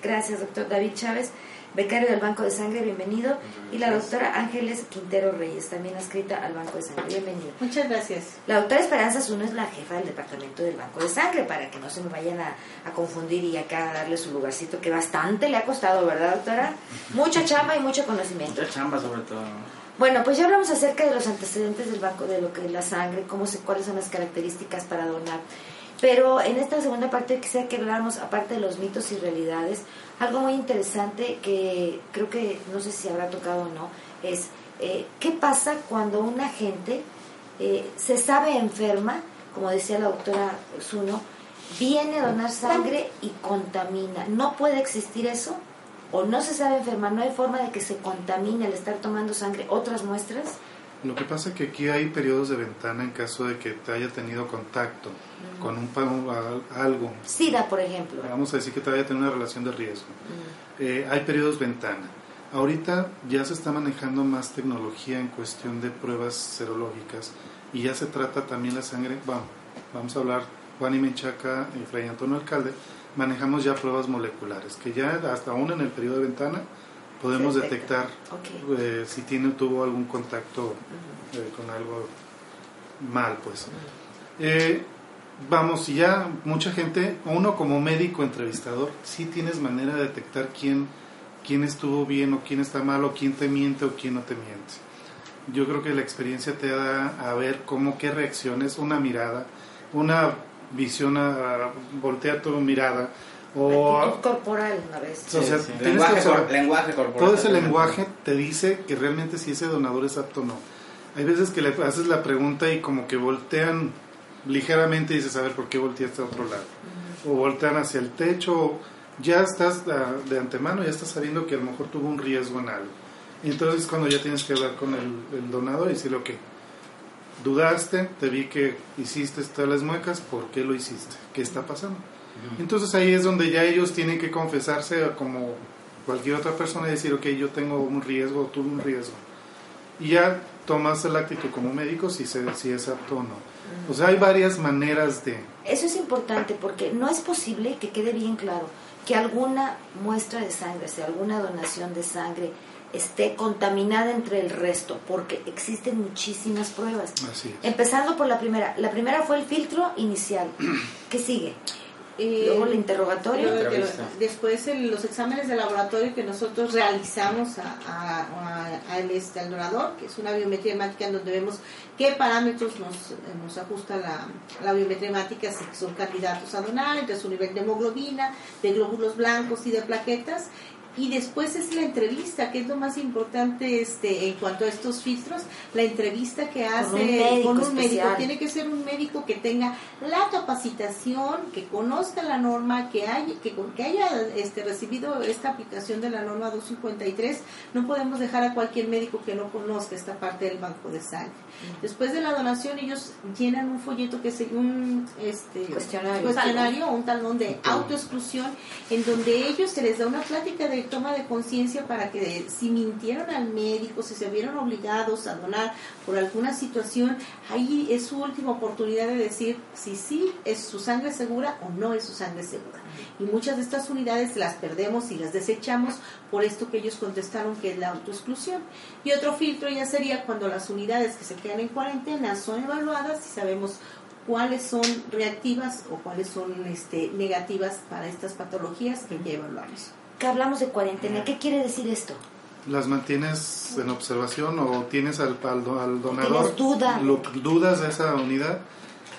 Gracias, doctor David Chávez, becario del Banco de Sangre, bienvenido. Y la doctora Ángeles Quintero Reyes, también adscrita al Banco de Sangre, bienvenido. Muchas gracias. La doctora Esperanza Zuno es la jefa del departamento del Banco de Sangre, para que no se me vayan a, a confundir y acá a darle su lugarcito, que bastante le ha costado, ¿verdad, doctora? Mucha chamba y mucho conocimiento. Mucha chamba, sobre todo. Bueno, pues ya hablamos acerca de los antecedentes del banco, de lo que es la sangre, cómo se, cuáles son las características para donar. Pero en esta segunda parte quisiera que habláramos, aparte de los mitos y realidades, algo muy interesante que creo que no sé si habrá tocado o no, es eh, qué pasa cuando una gente eh, se sabe enferma, como decía la doctora Zuno, viene a donar sangre y contamina. ¿No puede existir eso? O no se sabe enfermar, no hay forma de que se contamine al estar tomando sangre otras muestras? Lo que pasa es que aquí hay periodos de ventana en caso de que te haya tenido contacto con un algo. SIDA, por ejemplo. Vamos a decir que te haya tenido una relación de riesgo. Eh, hay periodos ventana. Ahorita ya se está manejando más tecnología en cuestión de pruebas serológicas y ya se trata también la sangre. Vamos, vamos a hablar Juan y Menchaca y Fray Antonio Alcalde manejamos ya pruebas moleculares, que ya hasta aún en el periodo de ventana podemos detectar eh, si tiene tuvo algún contacto eh, con algo mal, pues. Eh, vamos, ya mucha gente, uno como médico entrevistador, sí tienes manera de detectar quién, quién estuvo bien o quién está mal o quién te miente o quién no te miente. Yo creo que la experiencia te da a ver cómo, qué reacciones, una mirada, una visión a, voltea tu mirada. O, corporal una vez. O sea, lenguaje, corporal. Todo ese lenguaje te dice que realmente si ese donador es apto o no. Hay veces que le haces la pregunta y como que voltean ligeramente y dices, a ver, ¿por qué volteaste a otro lado? O voltean hacia el techo, ya estás de antemano, ya estás sabiendo que a lo mejor tuvo un riesgo en algo. entonces cuando ya tienes que hablar con el, el donador y decirle, ok, dudaste, te vi que hiciste todas las muecas, ¿por qué lo hiciste? ¿Qué está pasando? Entonces ahí es donde ya ellos tienen que confesarse como cualquier otra persona y decir, ok, yo tengo un riesgo, tuve un riesgo. Y ya tomas el actitud como médico si, se, si es apto o no. O sea, hay varias maneras de... Eso es importante porque no es posible que quede bien claro que alguna muestra de sangre, sea alguna donación de sangre, esté contaminada entre el resto, porque existen muchísimas pruebas. Empezando por la primera. La primera fue el filtro inicial. ¿Qué sigue? Eh, luego el interrogatorio. después los exámenes de laboratorio que nosotros realizamos a, este, al donador, que es una biometría hemática en donde vemos qué parámetros nos, nos ajusta la, la biometría hemática, si son candidatos a donar, entre su nivel de hemoglobina, de glóbulos blancos y de plaquetas, y después es la entrevista, que es lo más importante este en cuanto a estos filtros, la entrevista que hace con un médico. Tiene que ser un médico que tenga la capacitación, que conozca la norma, que haya, que, que haya este, recibido esta aplicación de la norma 253. No podemos dejar a cualquier médico que no conozca esta parte del banco de sangre. Después de la donación, ellos llenan un folleto que es un este, cuestionario, cuestionario un talón de autoexclusión, en donde ellos se les da una plática de toma de conciencia para que si mintieron al médico, si se vieron obligados a donar por alguna situación, ahí es su última oportunidad de decir si sí es su sangre segura o no es su sangre segura. Y muchas de estas unidades las perdemos y las desechamos por esto que ellos contestaron que es la autoexclusión. Y otro filtro ya sería cuando las unidades que se quedan en cuarentena son evaluadas y sabemos cuáles son reactivas o cuáles son este, negativas para estas patologías que ya evaluamos que hablamos de cuarentena. ¿Qué quiere decir esto? las mantienes en observación o tienes al, al, al donador. tienes duda. lo- dudas de esa unidad.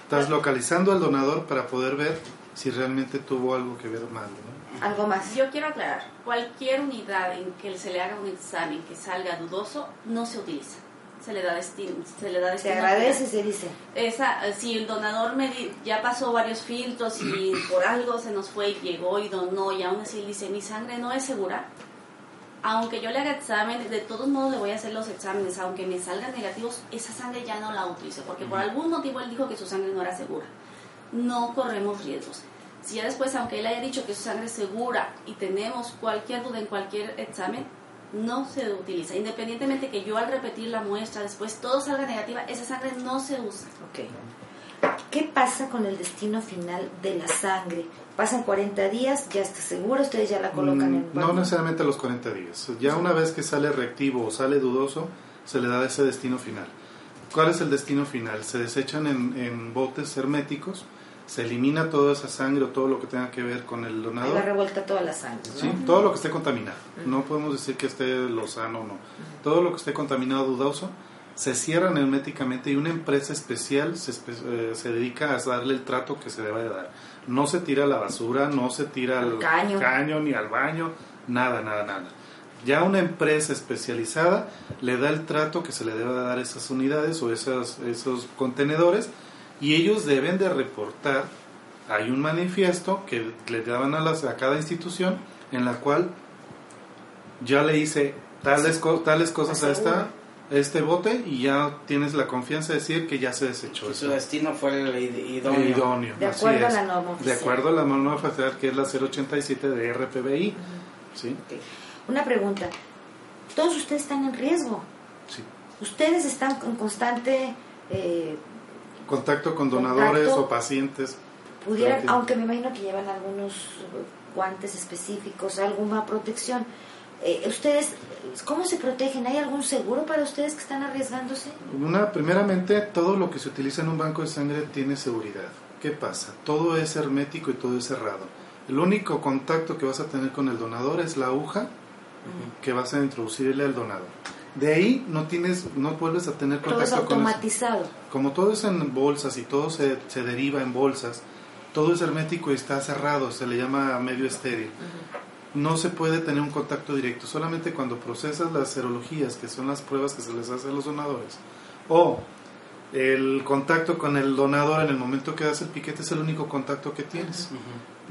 Estás localizando al donador para poder ver si realmente tuvo algo que ver mal. ¿no? Algo más. Yo quiero aclarar, cualquier unidad en que se le haga un examen que salga dudoso, no se utiliza. Se le da destino. Se le da Se destino agradece, se dice. Esa, si el donador me di- ya pasó varios filtros y por algo se nos fue y llegó y donó y aún así dice mi sangre no es segura, aunque yo le haga examen, de todos modos le voy a hacer los exámenes, aunque me salgan negativos, esa sangre ya no la utilizo, porque por algún motivo él dijo que su sangre no era segura. No corremos riesgos. Si ya después, aunque él haya dicho que su sangre es segura y tenemos cualquier duda en cualquier examen, no se utiliza. Independientemente que yo al repetir la muestra después todo salga negativa, esa sangre no se usa. Ok. ¿Qué pasa con el destino final de la sangre? Pasan 40 días, ya está seguro, ustedes ya la colocan en Mm, No necesariamente a los 40 días. Ya una vez que sale reactivo o sale dudoso, se le da ese destino final. ¿Cuál es el destino final? Se desechan en, en botes herméticos, se elimina toda esa sangre o todo lo que tenga que ver con el Ahí va donador. revuelta toda la sangre, ¿no? ¿sí? Todo lo que esté contaminado. No podemos decir que esté lozano o no. Todo lo que esté contaminado dudoso se cierra herméticamente y una empresa especial se, eh, se dedica a darle el trato que se debe de dar. No se tira a la basura, no se tira al Caño. ni al baño, nada, nada, nada. Ya una empresa especializada le da el trato que se le debe de dar a esas unidades o esas, esos contenedores y ellos deben de reportar. Hay un manifiesto que le daban a, las, a cada institución en la cual ya le hice tales, co- tales cosas a esta, este bote y ya tienes la confianza de decir que ya se desechó. Que eso. su destino fue el id- idóneo. El idóneo, De así acuerdo a es. la norma De acuerdo a la norma oficial que es la 087 de RPBI. ¿sí? Ok. Una pregunta. Todos ustedes están en riesgo. Sí. Ustedes están en constante... eh, Contacto con donadores Contacto. o pacientes. pudieran, aunque me imagino que llevan algunos guantes específicos, alguna protección. Eh, ¿Ustedes cómo se protegen? ¿Hay algún seguro para ustedes que están arriesgándose? Una, primeramente, todo lo que se utiliza en un banco de sangre tiene seguridad. ¿Qué pasa? Todo es hermético y todo es cerrado. El único contacto que vas a tener con el donador es la aguja que vas a introducirle al donador. De ahí no tienes, no vuelves a tener Todo es contacto con eso. automatizado. Como todo es en bolsas y todo se, se deriva en bolsas, todo es hermético y está cerrado, se le llama medio estéril. No se puede tener un contacto directo, solamente cuando procesas las serologías, que son las pruebas que se les hace a los donadores, o el contacto con el donador en el momento que das el piquete es el único contacto que tienes.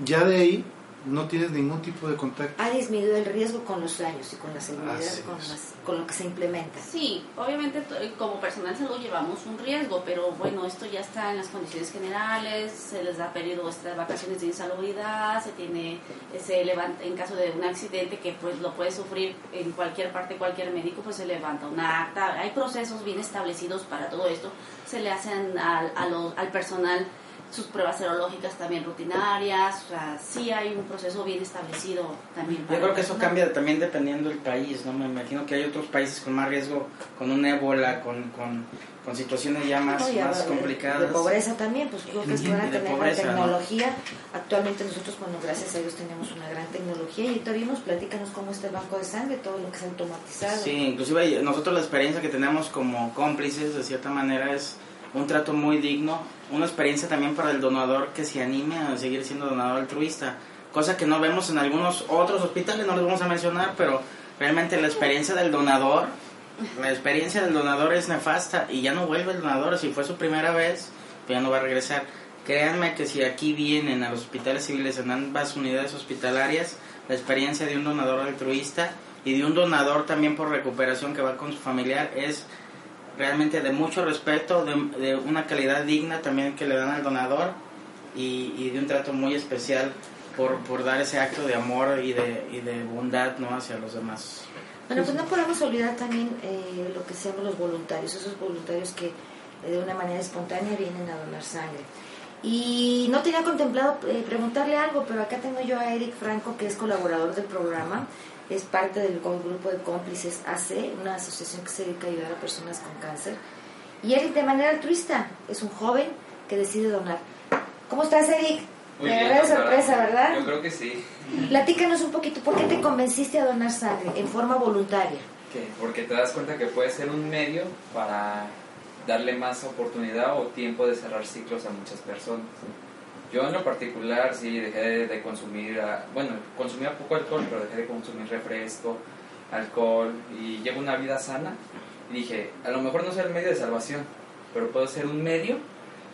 Ya de ahí no tienes ningún tipo de contacto. Ha disminuido el riesgo con los años y con la seguridad, con, las- con lo que se implementa. Sí, obviamente t- como personal de salud llevamos un riesgo, pero bueno, esto ya está en las condiciones generales, se les da periodo estas vacaciones de insalubridad, se tiene, se levanta, en caso de un accidente que pues lo puede sufrir en cualquier parte, cualquier médico, pues se levanta un acta, hay procesos bien establecidos para todo esto, se le hacen al, a los- al personal sus pruebas serológicas también rutinarias, o sea, sí hay un proceso bien establecido también. Yo creo que eso cambia también dependiendo del país, ¿no? Me imagino que hay otros países con más riesgo, con un ébola, con, con, con situaciones ya más, No, y más de- complicadas. De pobreza también, pues creo que es y de tener la pobreza, ¿no? tecnología. Actualmente nosotros, bueno, gracias a Dios tenemos una gran tecnología y ahorita vimos, platícanos cómo está el banco de sangre, todo lo que es automatizado. Sí, inclusive nosotros la experiencia que tenemos como cómplices, de cierta manera, es un trato muy digno, una experiencia también para el donador que se anime a seguir siendo donador altruista, cosa que no vemos en algunos otros hospitales, no los vamos a mencionar, pero realmente la experiencia del donador, la experiencia del donador es nefasta y ya no vuelve el donador, si fue su primera vez, pues ya no va a regresar. Créanme que si aquí vienen a los hospitales civiles en ambas unidades hospitalarias, la experiencia de un donador altruista y de un donador también por recuperación que va con su familiar es realmente de mucho respeto, de, de una calidad digna también que le dan al donador y, y de un trato muy especial por, por dar ese acto de amor y de, y de bondad ¿no? hacia los demás. Bueno, pues no podemos olvidar también eh, lo que se llaman los voluntarios, esos voluntarios que eh, de una manera espontánea vienen a donar sangre. Y no tenía contemplado eh, preguntarle algo, pero acá tengo yo a Eric Franco, que es colaborador del programa, es parte del grupo de cómplices AC, una asociación que se dedica a ayudar a personas con cáncer. Y Eric, de manera altruista, es un joven que decide donar. ¿Cómo estás, Eric? Muy Me bien, agarré de sorpresa, ¿verdad? Yo creo que sí. Platícanos un poquito, ¿por qué te convenciste a donar sangre en forma voluntaria? ¿Qué? Porque te das cuenta que puede ser un medio para darle más oportunidad o tiempo de cerrar ciclos a muchas personas. Yo en lo particular sí dejé de, consumir, ah, bueno, consumía poco alcohol, pero dejé de consumir refresco, alcohol y llevo una vida sana. Y dije, a lo mejor no soy el medio de salvación, pero puedo ser un medio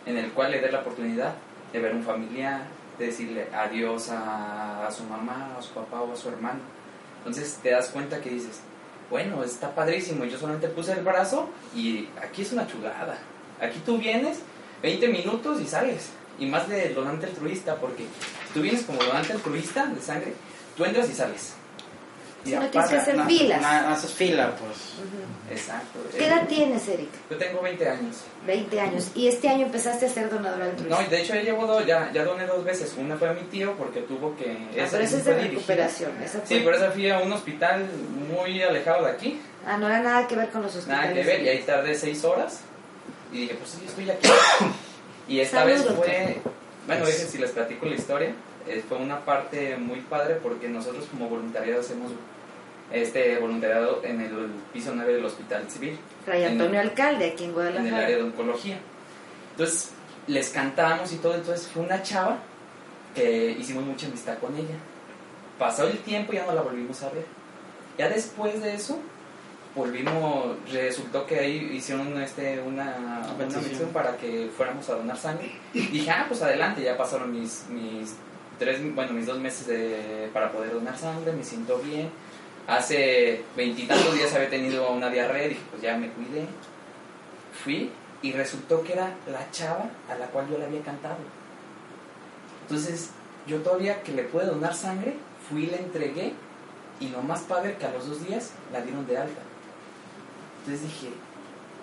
en el cual le dé la oportunidad de ver a un familiar, de decirle adiós a, a su mamá, a su papá o a su hermano. Entonces te das cuenta que dices, bueno, está padrísimo, yo solamente puse el brazo y aquí es una chulada. Aquí tú vienes 20 minutos y sales. Y más de donante altruista, porque si tú vienes como donante altruista de sangre, tú entras y sales. Si no tienes que hacer no, filas. haces fila, pues. Exacto. ¿Qué edad tienes, Eric? Yo tengo 20 años. 20 años. Y este año empezaste a ser donador altruista. No, y de hecho ya llevo dos, ya, ya doné dos veces. Una fue a mi tío porque tuvo que... Ah, pero esa es de recuperación. esa fue- Sí, pero esa fui a un hospital muy alejado de aquí. Ah, no era nada que ver con los hospitales. Nada que ver, y ahí tardé seis horas. Y dije, pues sí, estoy aquí. Y esta vez fue, bueno, dejen si les platico la historia. eh, fue una parte muy padre porque nosotros como voluntariado hacemos este voluntariado en el piso 9 del Hospital Civil. Fray en- Antonio Alcalde, aquí en en el Guadalajara. área de oncología. Entonces, les cantamos y todo, entonces fue una chava que hicimos mucha amistad con ella. Pasó el tiempo y ya no la volvimos a ver. Ya después de eso, volvimos, resultó que ahí hicieron este, una, una petición. petición para que fuéramos a donar sangre. Y dije, ah, pues adelante, ya pasaron mis, mis tres, bueno, mis dos meses de, para poder donar sangre, me siento bien. Hace veintitantos días había tenido una diarrea, dije, pues ya me cuidé. Fui y resultó que era la chava a la cual yo le había cantado. Entonces, yo todavía que le pude donar sangre, fui y le entregué y lo más padre que a los dos días la dieron de alta. Entonces dije,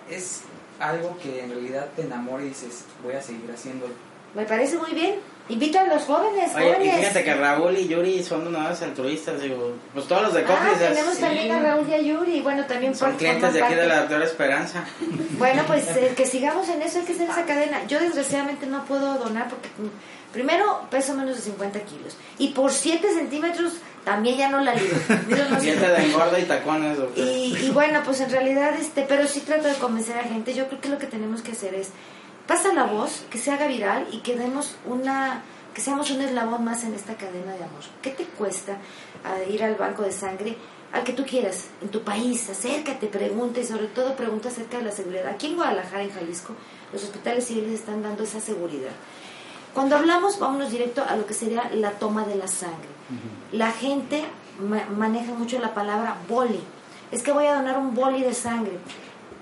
es algo que en realidad te enamora y dices, voy a seguir haciéndolo. Me parece muy bien. Invita a los jóvenes, Oye, y jóvenes. fíjate que Raúl y Yuri son donadores altruistas, digo, pues todos los de Ah, cómplices. tenemos sí, también a Raúl y a Yuri. y Bueno, también Son por- clientes de aquí de la doctora Esperanza. Bueno, pues eh, que sigamos en eso, hay que hacer esa cadena. Yo desgraciadamente no puedo donar porque primero peso menos de 50 kilos y por 7 centímetros también ya no la libro. Diente de engorda y tacones, y, y bueno, pues en realidad, este, pero sí trato de convencer a gente. Yo creo que lo que tenemos que hacer es pasa la voz, que se haga viral y que demos una, que seamos un eslabón más en esta cadena de amor. ¿Qué te cuesta ir al banco de sangre? Al que tú quieras, en tu país, acércate, pregunta y sobre todo pregunta acerca de la seguridad. Aquí en Guadalajara, en Jalisco, los hospitales civiles están dando esa seguridad. Cuando hablamos, vámonos directo a lo que sería la toma de la sangre. La gente ma- maneja mucho la palabra boli. Es que voy a donar un boli de sangre.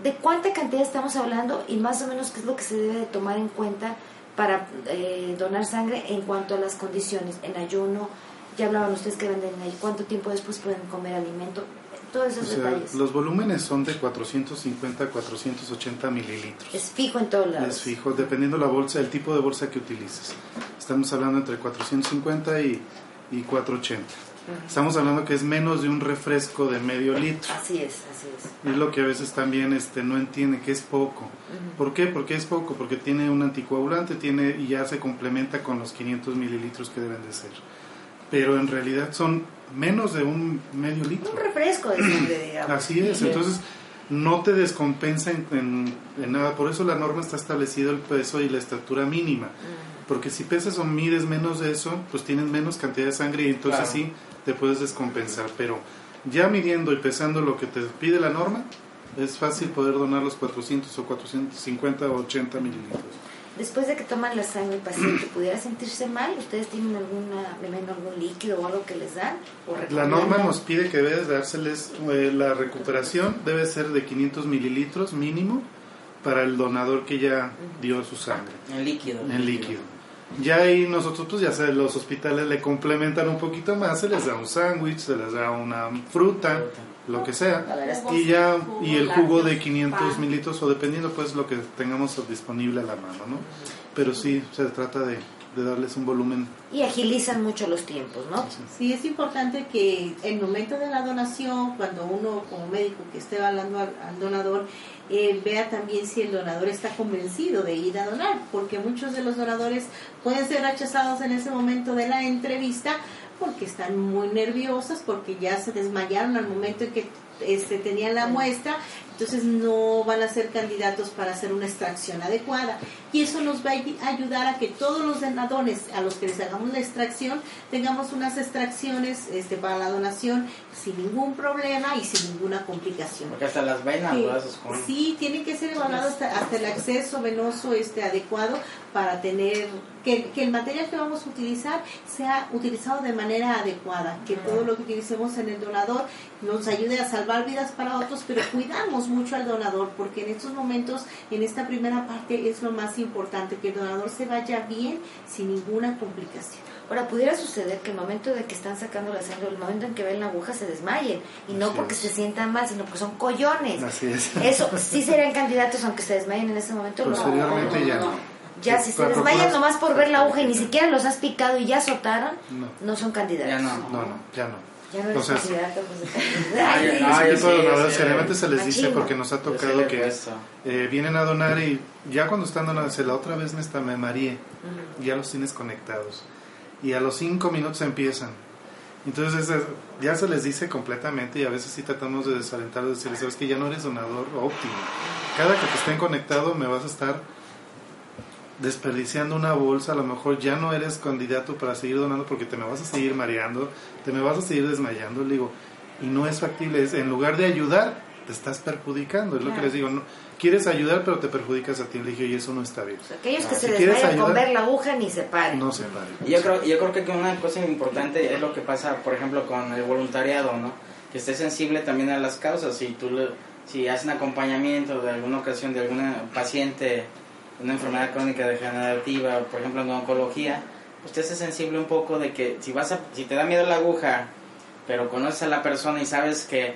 ¿De cuánta cantidad estamos hablando y más o menos qué es lo que se debe de tomar en cuenta para eh, donar sangre en cuanto a las condiciones? En ayuno, ya hablaban ustedes que venden en ayuno, cuánto tiempo después pueden comer alimento, todos O esos sea, detalles. los volúmenes son de 450 a 480 mililitros. Es fijo en todos lados. Es fijo, dependiendo la bolsa, el tipo de bolsa que utilices. Estamos hablando entre 450 y, y 480. Estamos hablando que es menos de un refresco de medio litro. Así es, así es. Es lo que a veces también este, no entiende que es poco. ¿Por qué? Porque es poco, porque tiene un anticoagulante tiene, y ya se complementa con los 500 mililitros que deben de ser. Pero en realidad son menos de un medio litro. Un refresco de sangre, digamos. Así es, entonces no te descompensa en, en- en nada. Por eso la norma está establecido el peso y la estatura mínima. Porque si pesas o mides menos de eso, pues tienes menos cantidad de sangre y entonces Claro. sí te puedes descompensar. Pero ya midiendo y pesando lo que te pide la norma, es fácil poder donar los 400 o 450 o 80 mililitros. Después de que toman la sangre el paciente, ¿pudiera sentirse mal? ¿Ustedes tienen alguna, algún líquido o algo que les dan? ¿O La norma nos pide que debes dárseles, eh, la recuperación debe ser de 500 mililitros mínimo para el donador que ya dio su sangre. En líquido. en líquido. Ya ahí nosotros, pues ya los hospitales le complementan un poquito más, se les da un sándwich, se les da una fruta, lo que sea, y ya, y el jugo de lácteos, 500 pan. mililitros o dependiendo pues lo que tengamos disponible a la mano, ¿no? Pero sí, se trata de, de darles un volumen. Y agilizan mucho los tiempos, ¿no? Sí, es importante que el momento de la donación, cuando uno como médico que esté hablando al, al donador, eh, vea también si el donador está convencido de ir a donar, porque muchos de los donadores pueden ser rechazados en ese momento de la entrevista porque están muy nerviosas, porque ya se desmayaron al momento en que este, tenían la muestra, entonces no van a ser candidatos para hacer una extracción adecuada. Y eso nos va a ayudar a que todos los donadores a los que les hagamos la extracción tengamos unas extracciones este, para la donación sin ningún problema y sin ninguna complicación. Porque hasta las venas, Sí, con- sí, tiene que ser evaluado hasta, hasta el acceso venoso este adecuado para tener que, que el material que vamos a utilizar sea utilizado de manera adecuada, que todo lo que utilicemos en el donador nos ayude a salvar vidas para otros, pero cuidamos mucho al donador porque en estos momentos, en esta primera parte es lo más importante, que el donador se vaya bien sin ninguna complicación. Ahora, pudiera suceder que el momento de que están sacando la sangre, el momento en que ven la aguja, se desmayen. Y no Así porque es. se sientan mal, sino porque son collones. Así es. Eso, sí serían candidatos aunque se desmayen en ese momento. No, Posteriormente no, ya no. No. Ya, si desmayan procurar- nomás por ver la aguja y ni siquiera los has picado y ya azotaron, No. no son candidatos. Ya no. No, no, ya no. Ya no Entonces, candidato. pues, Ay, Ay, ese tipo de sí, donadores sí, seriamente se les dice porque nos ha tocado que eh, vienen a donar y ya cuando están donando, la otra vez me, está, me mareé, ya los tienes conectados y a los cinco minutos empiezan. Entonces es- ya se les dice completamente y a veces sí tratamos de desalentarlos, decirles, sabes que ya no eres donador óptimo. Cada que te estén conectado me vas a estar desperdiciando una bolsa, a lo mejor ya no eres candidato para seguir donando porque te me vas a seguir mareando, te me vas a seguir desmayando, le digo, y no es factible, es, en lugar de ayudar, te estás perjudicando, es lo que les digo, no, quieres ayudar pero te perjudicas a ti, le dije, y eso no está bien, Aquellos que Ah, se si quieres desmayan con ver la aguja ni se paren. no se pare. Y yo creo, yo creo que una cosa importante es lo que pasa, por ejemplo, con el voluntariado, ¿no? Que esté sensible también a las causas. Si tú le- si haces un acompañamiento de alguna ocasión de alguna paciente, una enfermedad crónica degenerativa, por ejemplo en oncología, te hace sensible un poco de que si vas a, si te da miedo la aguja, pero conoces a la persona y sabes que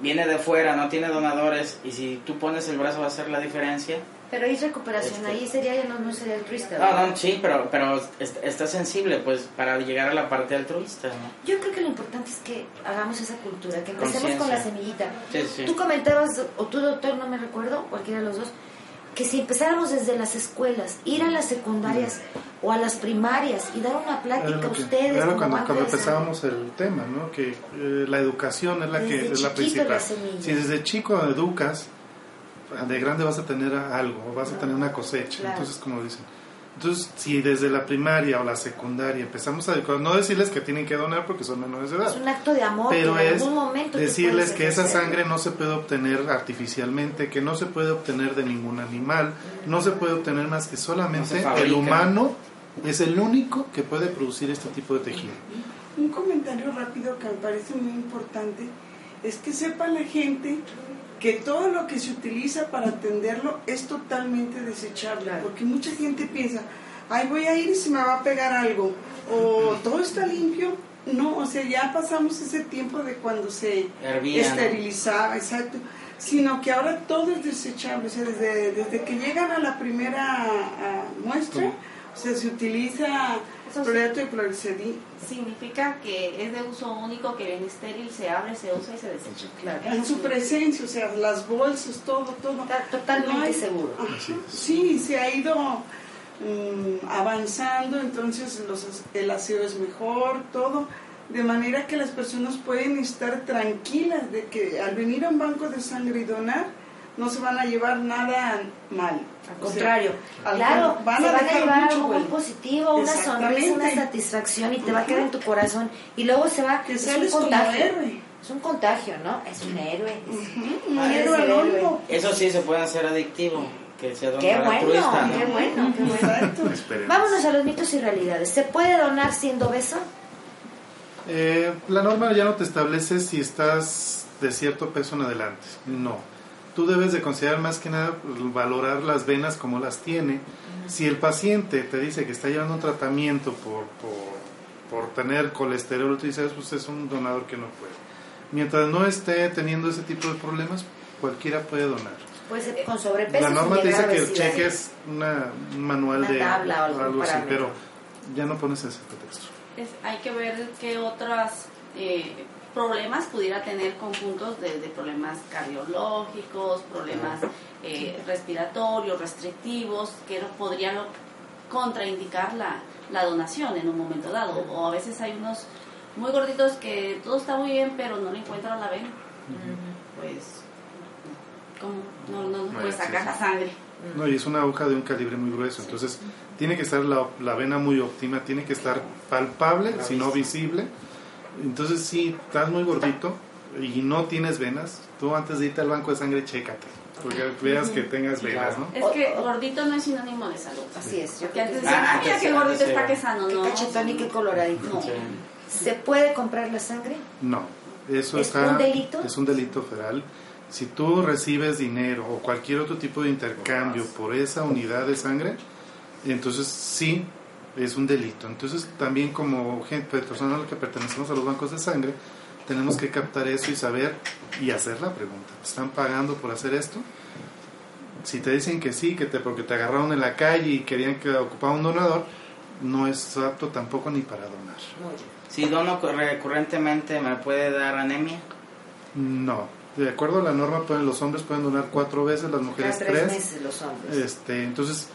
viene de fuera, no tiene donadores, y si tú pones el brazo va a hacer la diferencia, Pero hay recuperación, Este- ahí sería no, no sería altruista. No, ¿verdad? no, sí, pero, pero est- está sensible, pues, para llegar a la parte altruista, ¿no? Yo creo que lo importante es que hagamos esa cultura, que empecemos con la semillita. Sí, sí. Tú comentabas, o tú doctor, no me recuerdo, cualquiera de los dos, que si empezáramos desde las escuelas, ir a las secundarias o a las primarias y dar una plática a ustedes. como cuando, empezábamos el tema, ¿no? Que eh, la educación es la que es la principal. Si desde chico educas, de grande vas a tener algo, vas a tener una cosecha. Claro. Entonces, como dicen. Entonces, si desde la primaria o la secundaria empezamos a educar, no decirles que tienen que donar porque son menores de edad, Es un acto de amor pero en es algún momento decirles que esa sangre no se puede obtener artificialmente, que no se puede obtener de ningún animal, no se puede obtener más que solamente el humano es el único que puede producir este tipo de tejido. Un comentario rápido que me parece muy importante es que sepa la gente que todo lo que se utiliza para atenderlo es totalmente desechable, porque mucha gente piensa, ay voy a ir y se me va a pegar algo, o todo está limpio. No, o sea, ya pasamos ese tiempo de cuando se Hervía, ¿no? esterilizaba, exacto, sino que ahora todo es desechable, o sea, desde, desde que llegan a la primera muestra, o sea, se utiliza. Cloreto de cloricedi- Significa que es de uso único, que en estéril se abre, se usa y se desecha. Claro. en su presencia, o sea, las bolsas, todo, todo. Está totalmente No hay- seguro. Ajá, sí, se ha ido mm, avanzando, entonces los, el aseo es mejor, todo, de manera que las personas pueden estar tranquilas de que al venir a un banco de sangre y donar, no se van a llevar nada mal. Al O sea, contrario, claro, van se a van a dejar llevar mucho algo muy positivo, una sonrisa, una satisfacción y te va a quedar en tu corazón y luego se va, Que es sales un como contagio, héroe. es un contagio, ¿no? Es un héroe. Ujú, Un héroe ese héroe. anónimo. Eso sí se puede hacer adictivo, que sea Qué bueno, altruista, ¿no? qué bueno, qué bueno. Vámonos a los mitos y realidades. ¿Se puede donar siendo obeso? Eh, la norma ya no te establece si estás de cierto peso en adelante. No. Tú debes de considerar más que nada pues, valorar las venas como las tiene. Si el paciente te dice que está llevando un tratamiento por, por, por tener colesterol, tú dices, pues es un donador que no puede. Mientras no esté teniendo ese tipo de problemas, cualquiera puede donar. Puede ser con sobrepeso. La norma te dice que el cheque es una, un manual Una de tabla o algo así, pero ya no pones ese pretexto. Es- hay que ver qué otros problemas pudiera tener conjuntos de, de problemas cardiológicos, problemas eh, respiratorios, restrictivos, que lo- podrían contraindicar la, la donación en un momento dado. O a veces hay unos muy gorditos que todo está muy bien, pero no le encuentran la vena. Pues, ¿cómo? No, no, puede sacar la sangre. No, y es una aguja de un calibre muy grueso, entonces tiene que estar la, la vena muy óptima, tiene que estar palpable, si no visible. Entonces, si estás muy gordito y no tienes venas, tú antes de irte al banco de sangre, chécate, porque veas que tengas venas, ¿no? Es que gordito no es sinónimo de salud. Así es. Yo Que antes que decían, Ah, "Ay, mira qué gordito está, que sano, qué ¿no? cachetón y qué coloradito. No. Sí. ¿Se puede comprar la sangre? No, eso ¿Es está, un delito? es un delito federal. Si tú recibes dinero o cualquier otro tipo de intercambio por esa unidad de sangre, entonces sí es un delito. Entonces también como gente personal que pertenecemos a los bancos de sangre, tenemos que captar eso y saber y hacer la pregunta. ¿Te ¿Están pagando por hacer esto? Si te dicen que sí, que te porque te agarraron en la calle y querían que ocupara un donador, no es apto tampoco ni para donar. Si dono recurrentemente, ¿me puede dar anemia? No, de acuerdo a la norma, pueden, los hombres pueden donar cuatro veces, las Cada mujeres tres tres. meses los hombres. Este, entonces,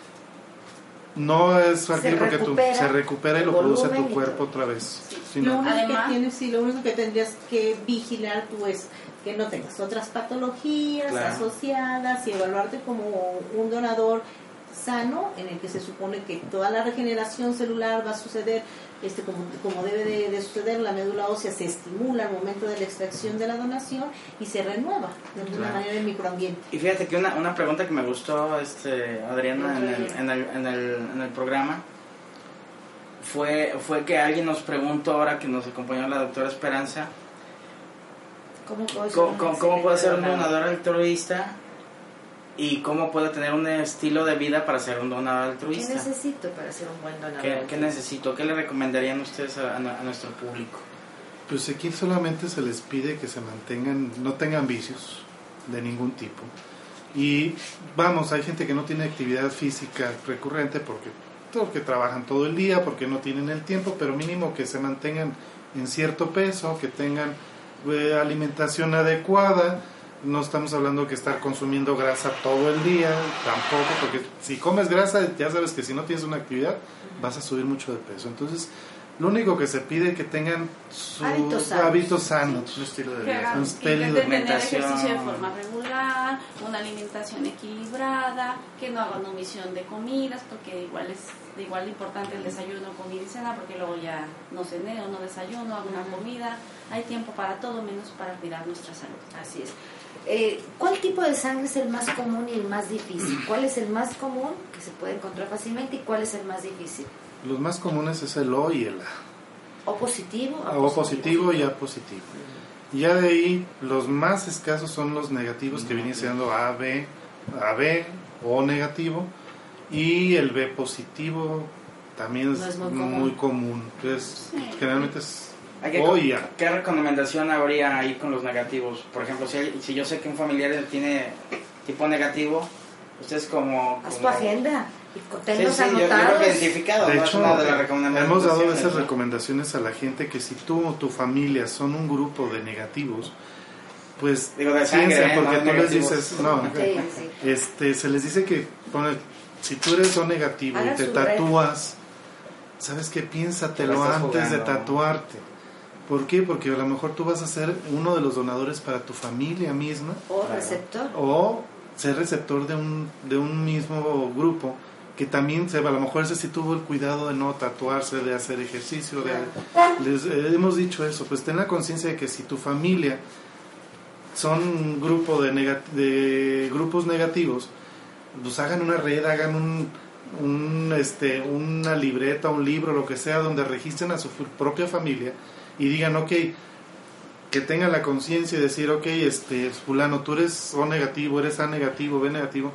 no es fácil porque tú, se recupera y lo produce tu cuerpo otra vez. Sí, Lo no. único Además- que tienes, sí, lo único que tendrías que vigilar tú es que no tengas otras patologías Claro. asociadas y evaluarte como un donador sano en el que se supone que toda la regeneración celular va a suceder este como, como debe de, de suceder la médula ósea se estimula al momento de la extracción de la donación y se renueva de alguna Claro. manera el microambiente. Y fíjate que una, una pregunta que me gustó, este, Adriana, en el, en, el, en, el, en el programa, fue, fue que alguien nos preguntó, ahora que nos acompañó la doctora Esperanza, ¿Cómo puedo ser ¿cómo, un cómo- cómo puede ser un donador altruista y cómo puedo tener un estilo de vida para ser un donador ¿Qué altruista? necesito para ser un buen donador? ¿Qué, qué necesito? ¿Qué le recomendarían ustedes a, a nu- a nuestro público? Pues aquí solamente se les pide que se mantengan, no tengan vicios de ningún tipo. Y vamos, hay gente que no tiene actividad física recurrente porque, porque trabajan todo el día, porque no tienen el tiempo, pero mínimo que se mantengan en cierto peso, que tengan eh, alimentación adecuada. No estamos hablando que estar consumiendo grasa todo el día, tampoco, porque si comes grasa, ya sabes que si no tienes una actividad, vas a subir mucho de peso. Entonces, lo único que se pide es que tengan sus Hábitos sanos. hábitos sanos. Un estilo de vida. Un que estilo de alimentación. ejercicio de forma regular, una alimentación equilibrada, que no hagan omisión de comidas, porque igual es de igual importante el desayuno, comida y cena, porque luego ya no cené o no desayuno, hago una comida. Hay tiempo para todo menos para cuidar nuestra salud. Así es. Eh, ¿Cuál tipo de sangre es el más común y el más difícil? ¿Cuál es el más común que se puede encontrar fácilmente y cuál es el más difícil? Los más comunes es el O y el A. ¿O positivo? O positivo y A positivo. Ya de ahí, los más escasos son los negativos que vienen siendo AB, AB, O negativo. Y el B positivo también es, No es muy muy común. Entonces, Sí. generalmente es que-. ¿Qué recomendación habría ahí con los negativos? Por ejemplo, si, hay- si yo sé que un familiar tiene tipo negativo, ustedes como... Haz tu como- agenda y co- Sí, tenlos sí, yo, yo anotados. creo que identificado, De hecho, de hemos dado esas ¿no? recomendaciones a la gente que si tú o tu familia son un grupo de negativos, pues Digo, de sangre, piensen, ¿eh? porque No tú les dices, no, Sí, sí. este, se les dice que pone, si tú eres O negativo y te tatúas, ¿sabes qué? Piénsatelo antes de tatuarte. ¿Por qué? Porque a lo mejor tú vas a ser uno de los donadores para tu familia misma O receptor. o ser receptor de un, de un mismo grupo que también se, a lo mejor ese sí tuvo el cuidado de no tatuarse, de hacer ejercicio, de, les eh, hemos dicho eso, pues ten la conciencia de que si tu familia son un grupo de, nega- de grupos negativos, pues hagan una red, hagan un, un, este, una libreta, un libro, lo que sea, donde registren a su propia familia y digan, ok, que tengan la conciencia y decir, ok, este, fulano, tú eres O negativo, eres A negativo, B negativo,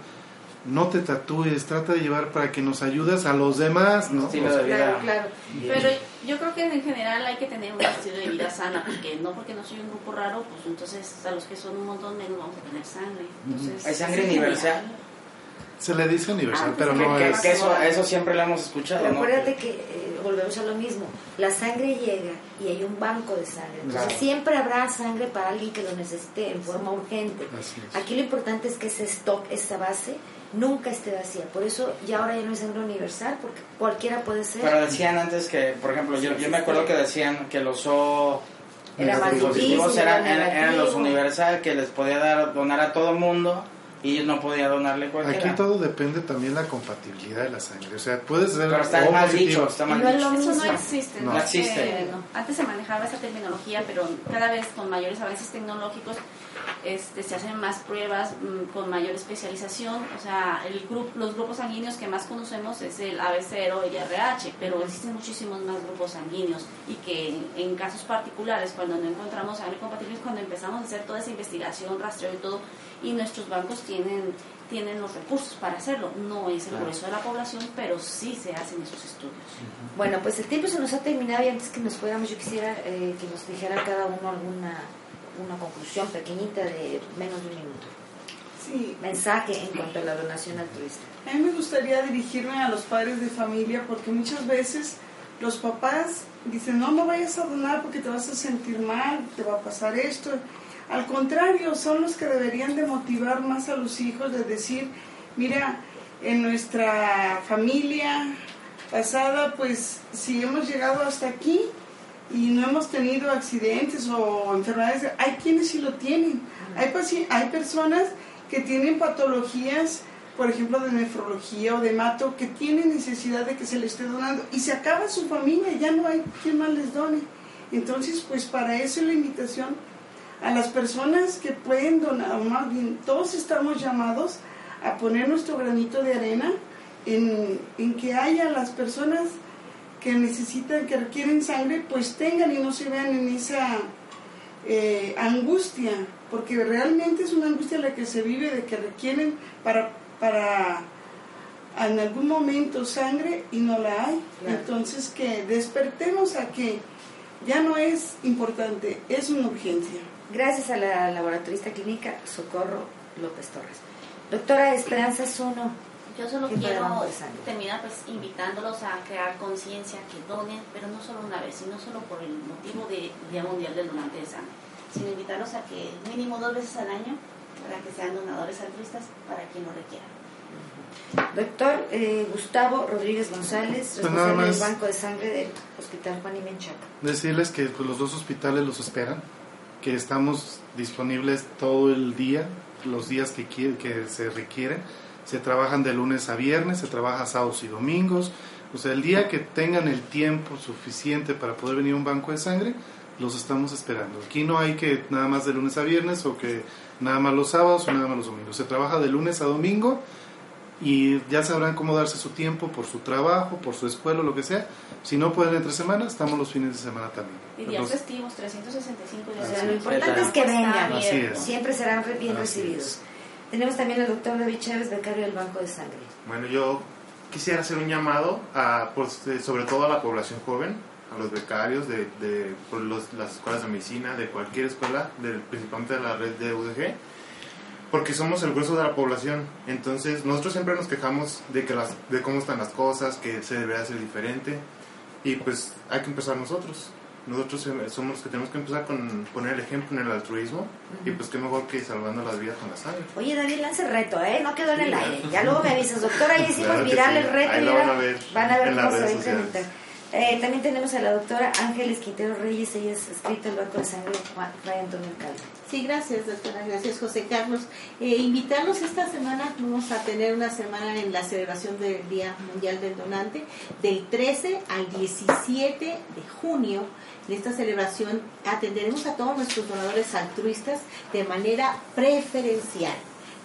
no te tatúes, trata de llevar para que nos ayudes a los demás, ¿no? Estilo de vida. Claro, claro. Pero yo creo que en general hay que tener un estilo de vida sana, porque no porque no soy un grupo raro, pues entonces a los que son un montón menos vamos a tener sangre. Entonces, ¿Hay sangre universal? Se le dice universal, Ah, pero pues Que, no que- es... que eso, eso siempre lo hemos escuchado, Pero ¿no? acuérdate que eh, volvemos a lo mismo. La sangre llega y hay un banco de sangre. Entonces Claro. siempre habrá sangre para alguien que lo necesite en forma urgente. Aquí lo importante es que ese stock, esa base, nunca esté vacía. Por eso ya ahora ya no es sangre universal, porque cualquiera puede ser. Pero decían antes que, por ejemplo, yo, yo me acuerdo que decían que los O Era positivos eran, era eran, eran los universal, que les podía dar donar a todo mundo y no podía donarle cualquiera. Aquí todo depende también de la compatibilidad de la sangre. O sea, puede ser Pero está mal dicho, está mal dicho. lo Eso no mismo. existe. No. No existe. Eh, no. Antes se manejaba esa terminología, pero cada vez con mayores avances tecnológicos este, se hacen más pruebas mm, con mayor especialización. O sea, el grupo, los grupos sanguíneos que más conocemos es el AB0 y el RH, pero existen muchísimos más grupos sanguíneos y que en, en casos particulares, cuando no encontramos sangre compatible, es cuando empezamos a hacer toda esa investigación, rastreo y todo, y nuestros bancos tienen tienen los recursos para hacerlo. No es el grueso de la población, pero sí se hacen esos estudios. Bueno, pues el tiempo se nos ha terminado y antes que nos fuéramos yo quisiera eh, que nos dijera cada uno alguna una conclusión pequeñita de menos de un minuto. Sí, Mensaje en cuanto a la donación altruista. A mí me gustaría dirigirme a los padres de familia porque muchas veces los papás dicen, no, no vayas a donar porque te vas a sentir mal, te va a pasar esto. Al contrario, son los que deberían de motivar más a los hijos, de decir, mira, en nuestra familia pasada, pues si hemos llegado hasta aquí y no hemos tenido accidentes o enfermedades, hay quienes sí lo tienen. Hay, hay personas que tienen patologías, por ejemplo, de nefrología o de mato, que tienen necesidad de que se les esté donando y se acaba su familia, ya no hay quien más les done. Entonces, pues para eso es la invitación a las personas que pueden donar, más bien todos estamos llamados a poner nuestro granito de arena en, en que haya las personas que necesitan, que requieren sangre, pues tengan y no se vean en esa eh, angustia, porque realmente es una angustia la que se vive de que requieren para, para en algún momento sangre y no la hay. Claro. Entonces que despertemos a que ya no es importante, es una urgencia. Gracias a la laboratorista clínica Socorro López Torres. Doctora Esperanza Zuno, Yo solo ¿Qué quiero terminar pues invitándolos a crear conciencia, que donen, pero no solo una vez, sino solo por el motivo de Día Mundial del Donante de Sangre, sino invitarlos a que mínimo dos veces al año para que sean donadores altruistas para quien lo requiera. doctor eh, Gustavo Rodríguez González, Pues responsable del. Banco de Sangre del Hospital Juan y Menchaca. Decirles que pues, los dos hospitales los esperan, que estamos disponibles todo el día, los días que, quiere- que se requieren. Se trabajan de lunes a viernes, se trabaja sábados y domingos. O sea, el día que tengan el tiempo suficiente para poder venir a un banco de sangre, los estamos esperando. Aquí no hay que nada más de lunes a viernes o que nada más los sábados o nada más los domingos. Se trabaja de lunes a domingo y ya sabrán cómo darse su tiempo por su trabajo, por su escuela, lo que sea. Si no pueden entre semana, estamos los fines de semana también. Y días Entonces, festivos, 365 días O sea, lo importante es que vengan. Así es. Siempre serán bien Así recibidos. es. Tenemos también al doctor David Chávez, becario del Banco de Sangre. Bueno, yo quisiera hacer un llamado a, eh, sobre todo a la población joven, a los becarios de, de por los- las escuelas de medicina, de cualquier escuela, del- principalmente de la red de UDG, porque somos el grueso de la población. Entonces, nosotros siempre nos quejamos de, que las, de cómo están las cosas, que se debería hacer diferente, y pues hay que empezar nosotros. Nosotros eh, somos los que tenemos que empezar con poner el ejemplo en el altruismo, y pues qué mejor que salvando las vidas con la sangre. Oye, David, lanza el reto, ¿eh? No quedó en el aire. Ya luego me avisas, doctora, ya hicimos Claro viral sí. el reto. Ahí y lo van a ver van a ver en cómo las redes sociales. Eh, también tenemos a la doctora Ángeles Quintero Reyes, ella es escrita del Banco de Sangre Juan Fray Antonio Alcalde. Sí, gracias, doctora. Gracias, José Carlos. Eh, invitarlos esta semana, vamos a tener una semana en la celebración del Día Mundial del Donante, del 13 al 17 de junio. En esta celebración atenderemos a todos nuestros donadores altruistas de manera preferencial.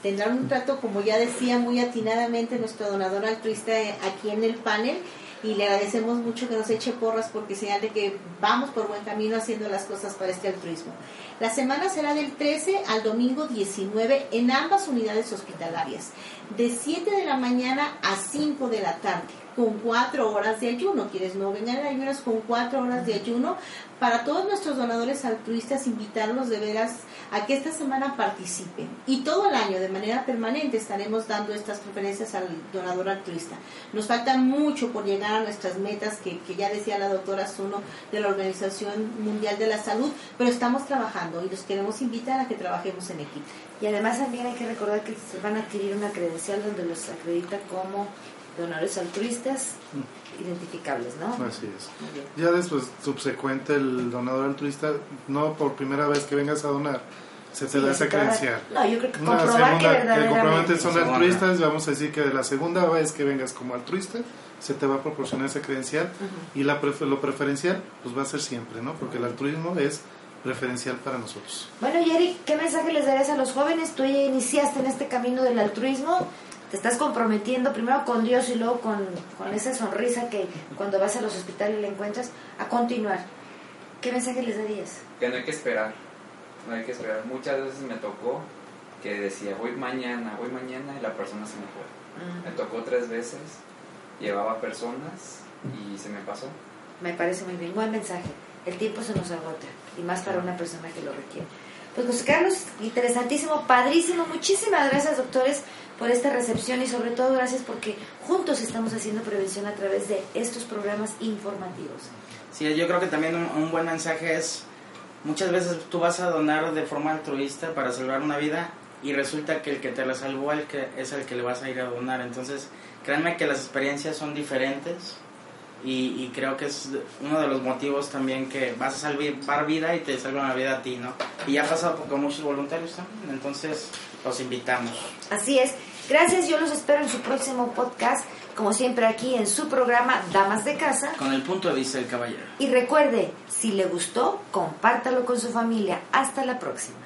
Tendrán un trato, como ya decía muy atinadamente nuestro donador altruista eh, aquí en el panel, y le agradecemos mucho que nos eche porras porque señal de que vamos por buen camino haciendo las cosas para este altruismo. La semana será del 13 al domingo 19 en ambas unidades hospitalarias, de 7 de la mañana a 5 de la tarde. con cuatro horas de ayuno. Quienes no vengan en ayunas con cuatro horas de ayuno. Para todos nuestros donadores altruistas, invitarlos de veras a que esta semana participen. Y todo el año, de manera permanente, estaremos dando estas preferencias al donador altruista. Nos falta mucho por llegar a nuestras metas, que, que ya decía la doctora Zuno de la Organización Mundial de la Salud, pero estamos trabajando y los queremos invitar a que trabajemos en equipo. Y además también hay que recordar que se van a adquirir una credencial donde los acredita como donadores altruistas identificables, ¿no? Así es. Ya después, subsecuente, el donador altruista, no por primera vez que vengas a donar, se te Sí, da esa credencial. No, yo creo que comprobar que segunda, que verdaderamente... comprobablemente son altruistas, vamos a decir que de la segunda vez que vengas como altruista, se te va a proporcionar esa credencial y la prefe- lo preferencial pues va a ser siempre, ¿no? Porque el altruismo es preferencial para nosotros. Bueno, Yeri, ¿qué mensaje les darías a los jóvenes? Tú ya iniciaste en este camino del altruismo, te estás comprometiendo primero con Dios y luego con, con esa sonrisa que cuando vas a los hospitales le encuentras, a continuar. ¿Qué mensaje les darías? Que no hay que esperar, no hay que esperar. Muchas veces me tocó que decía, voy mañana, voy mañana y la persona se me fue. Me tocó tres veces, llevaba personas y se me pasó. Me parece muy bien, buen mensaje. El tiempo se nos agota y más para una persona que lo requiere. Pues José Carlos, interesantísimo, padrísimo. Muchísimas gracias, doctores, por esta recepción y sobre todo gracias porque juntos estamos haciendo prevención a través de estos programas informativos. Sí, yo creo que también un, un buen mensaje es, muchas veces tú vas a donar de forma altruista para salvar una vida y resulta que el que te la salvó el que, es el que le vas a ir a donar. Entonces, créanme que las experiencias son diferentes y, y creo que es uno de los motivos también que vas a salvar vida y te salva una vida a ti, ¿no? Y ya ha pasado con muchos voluntarios también, entonces los invitamos. Así es. Gracias, yo los espero en su próximo podcast, como siempre aquí en su programa Damas de Casa. Con el punto de vista del caballero. Y recuerde, si le gustó, compártalo con su familia. Hasta la próxima.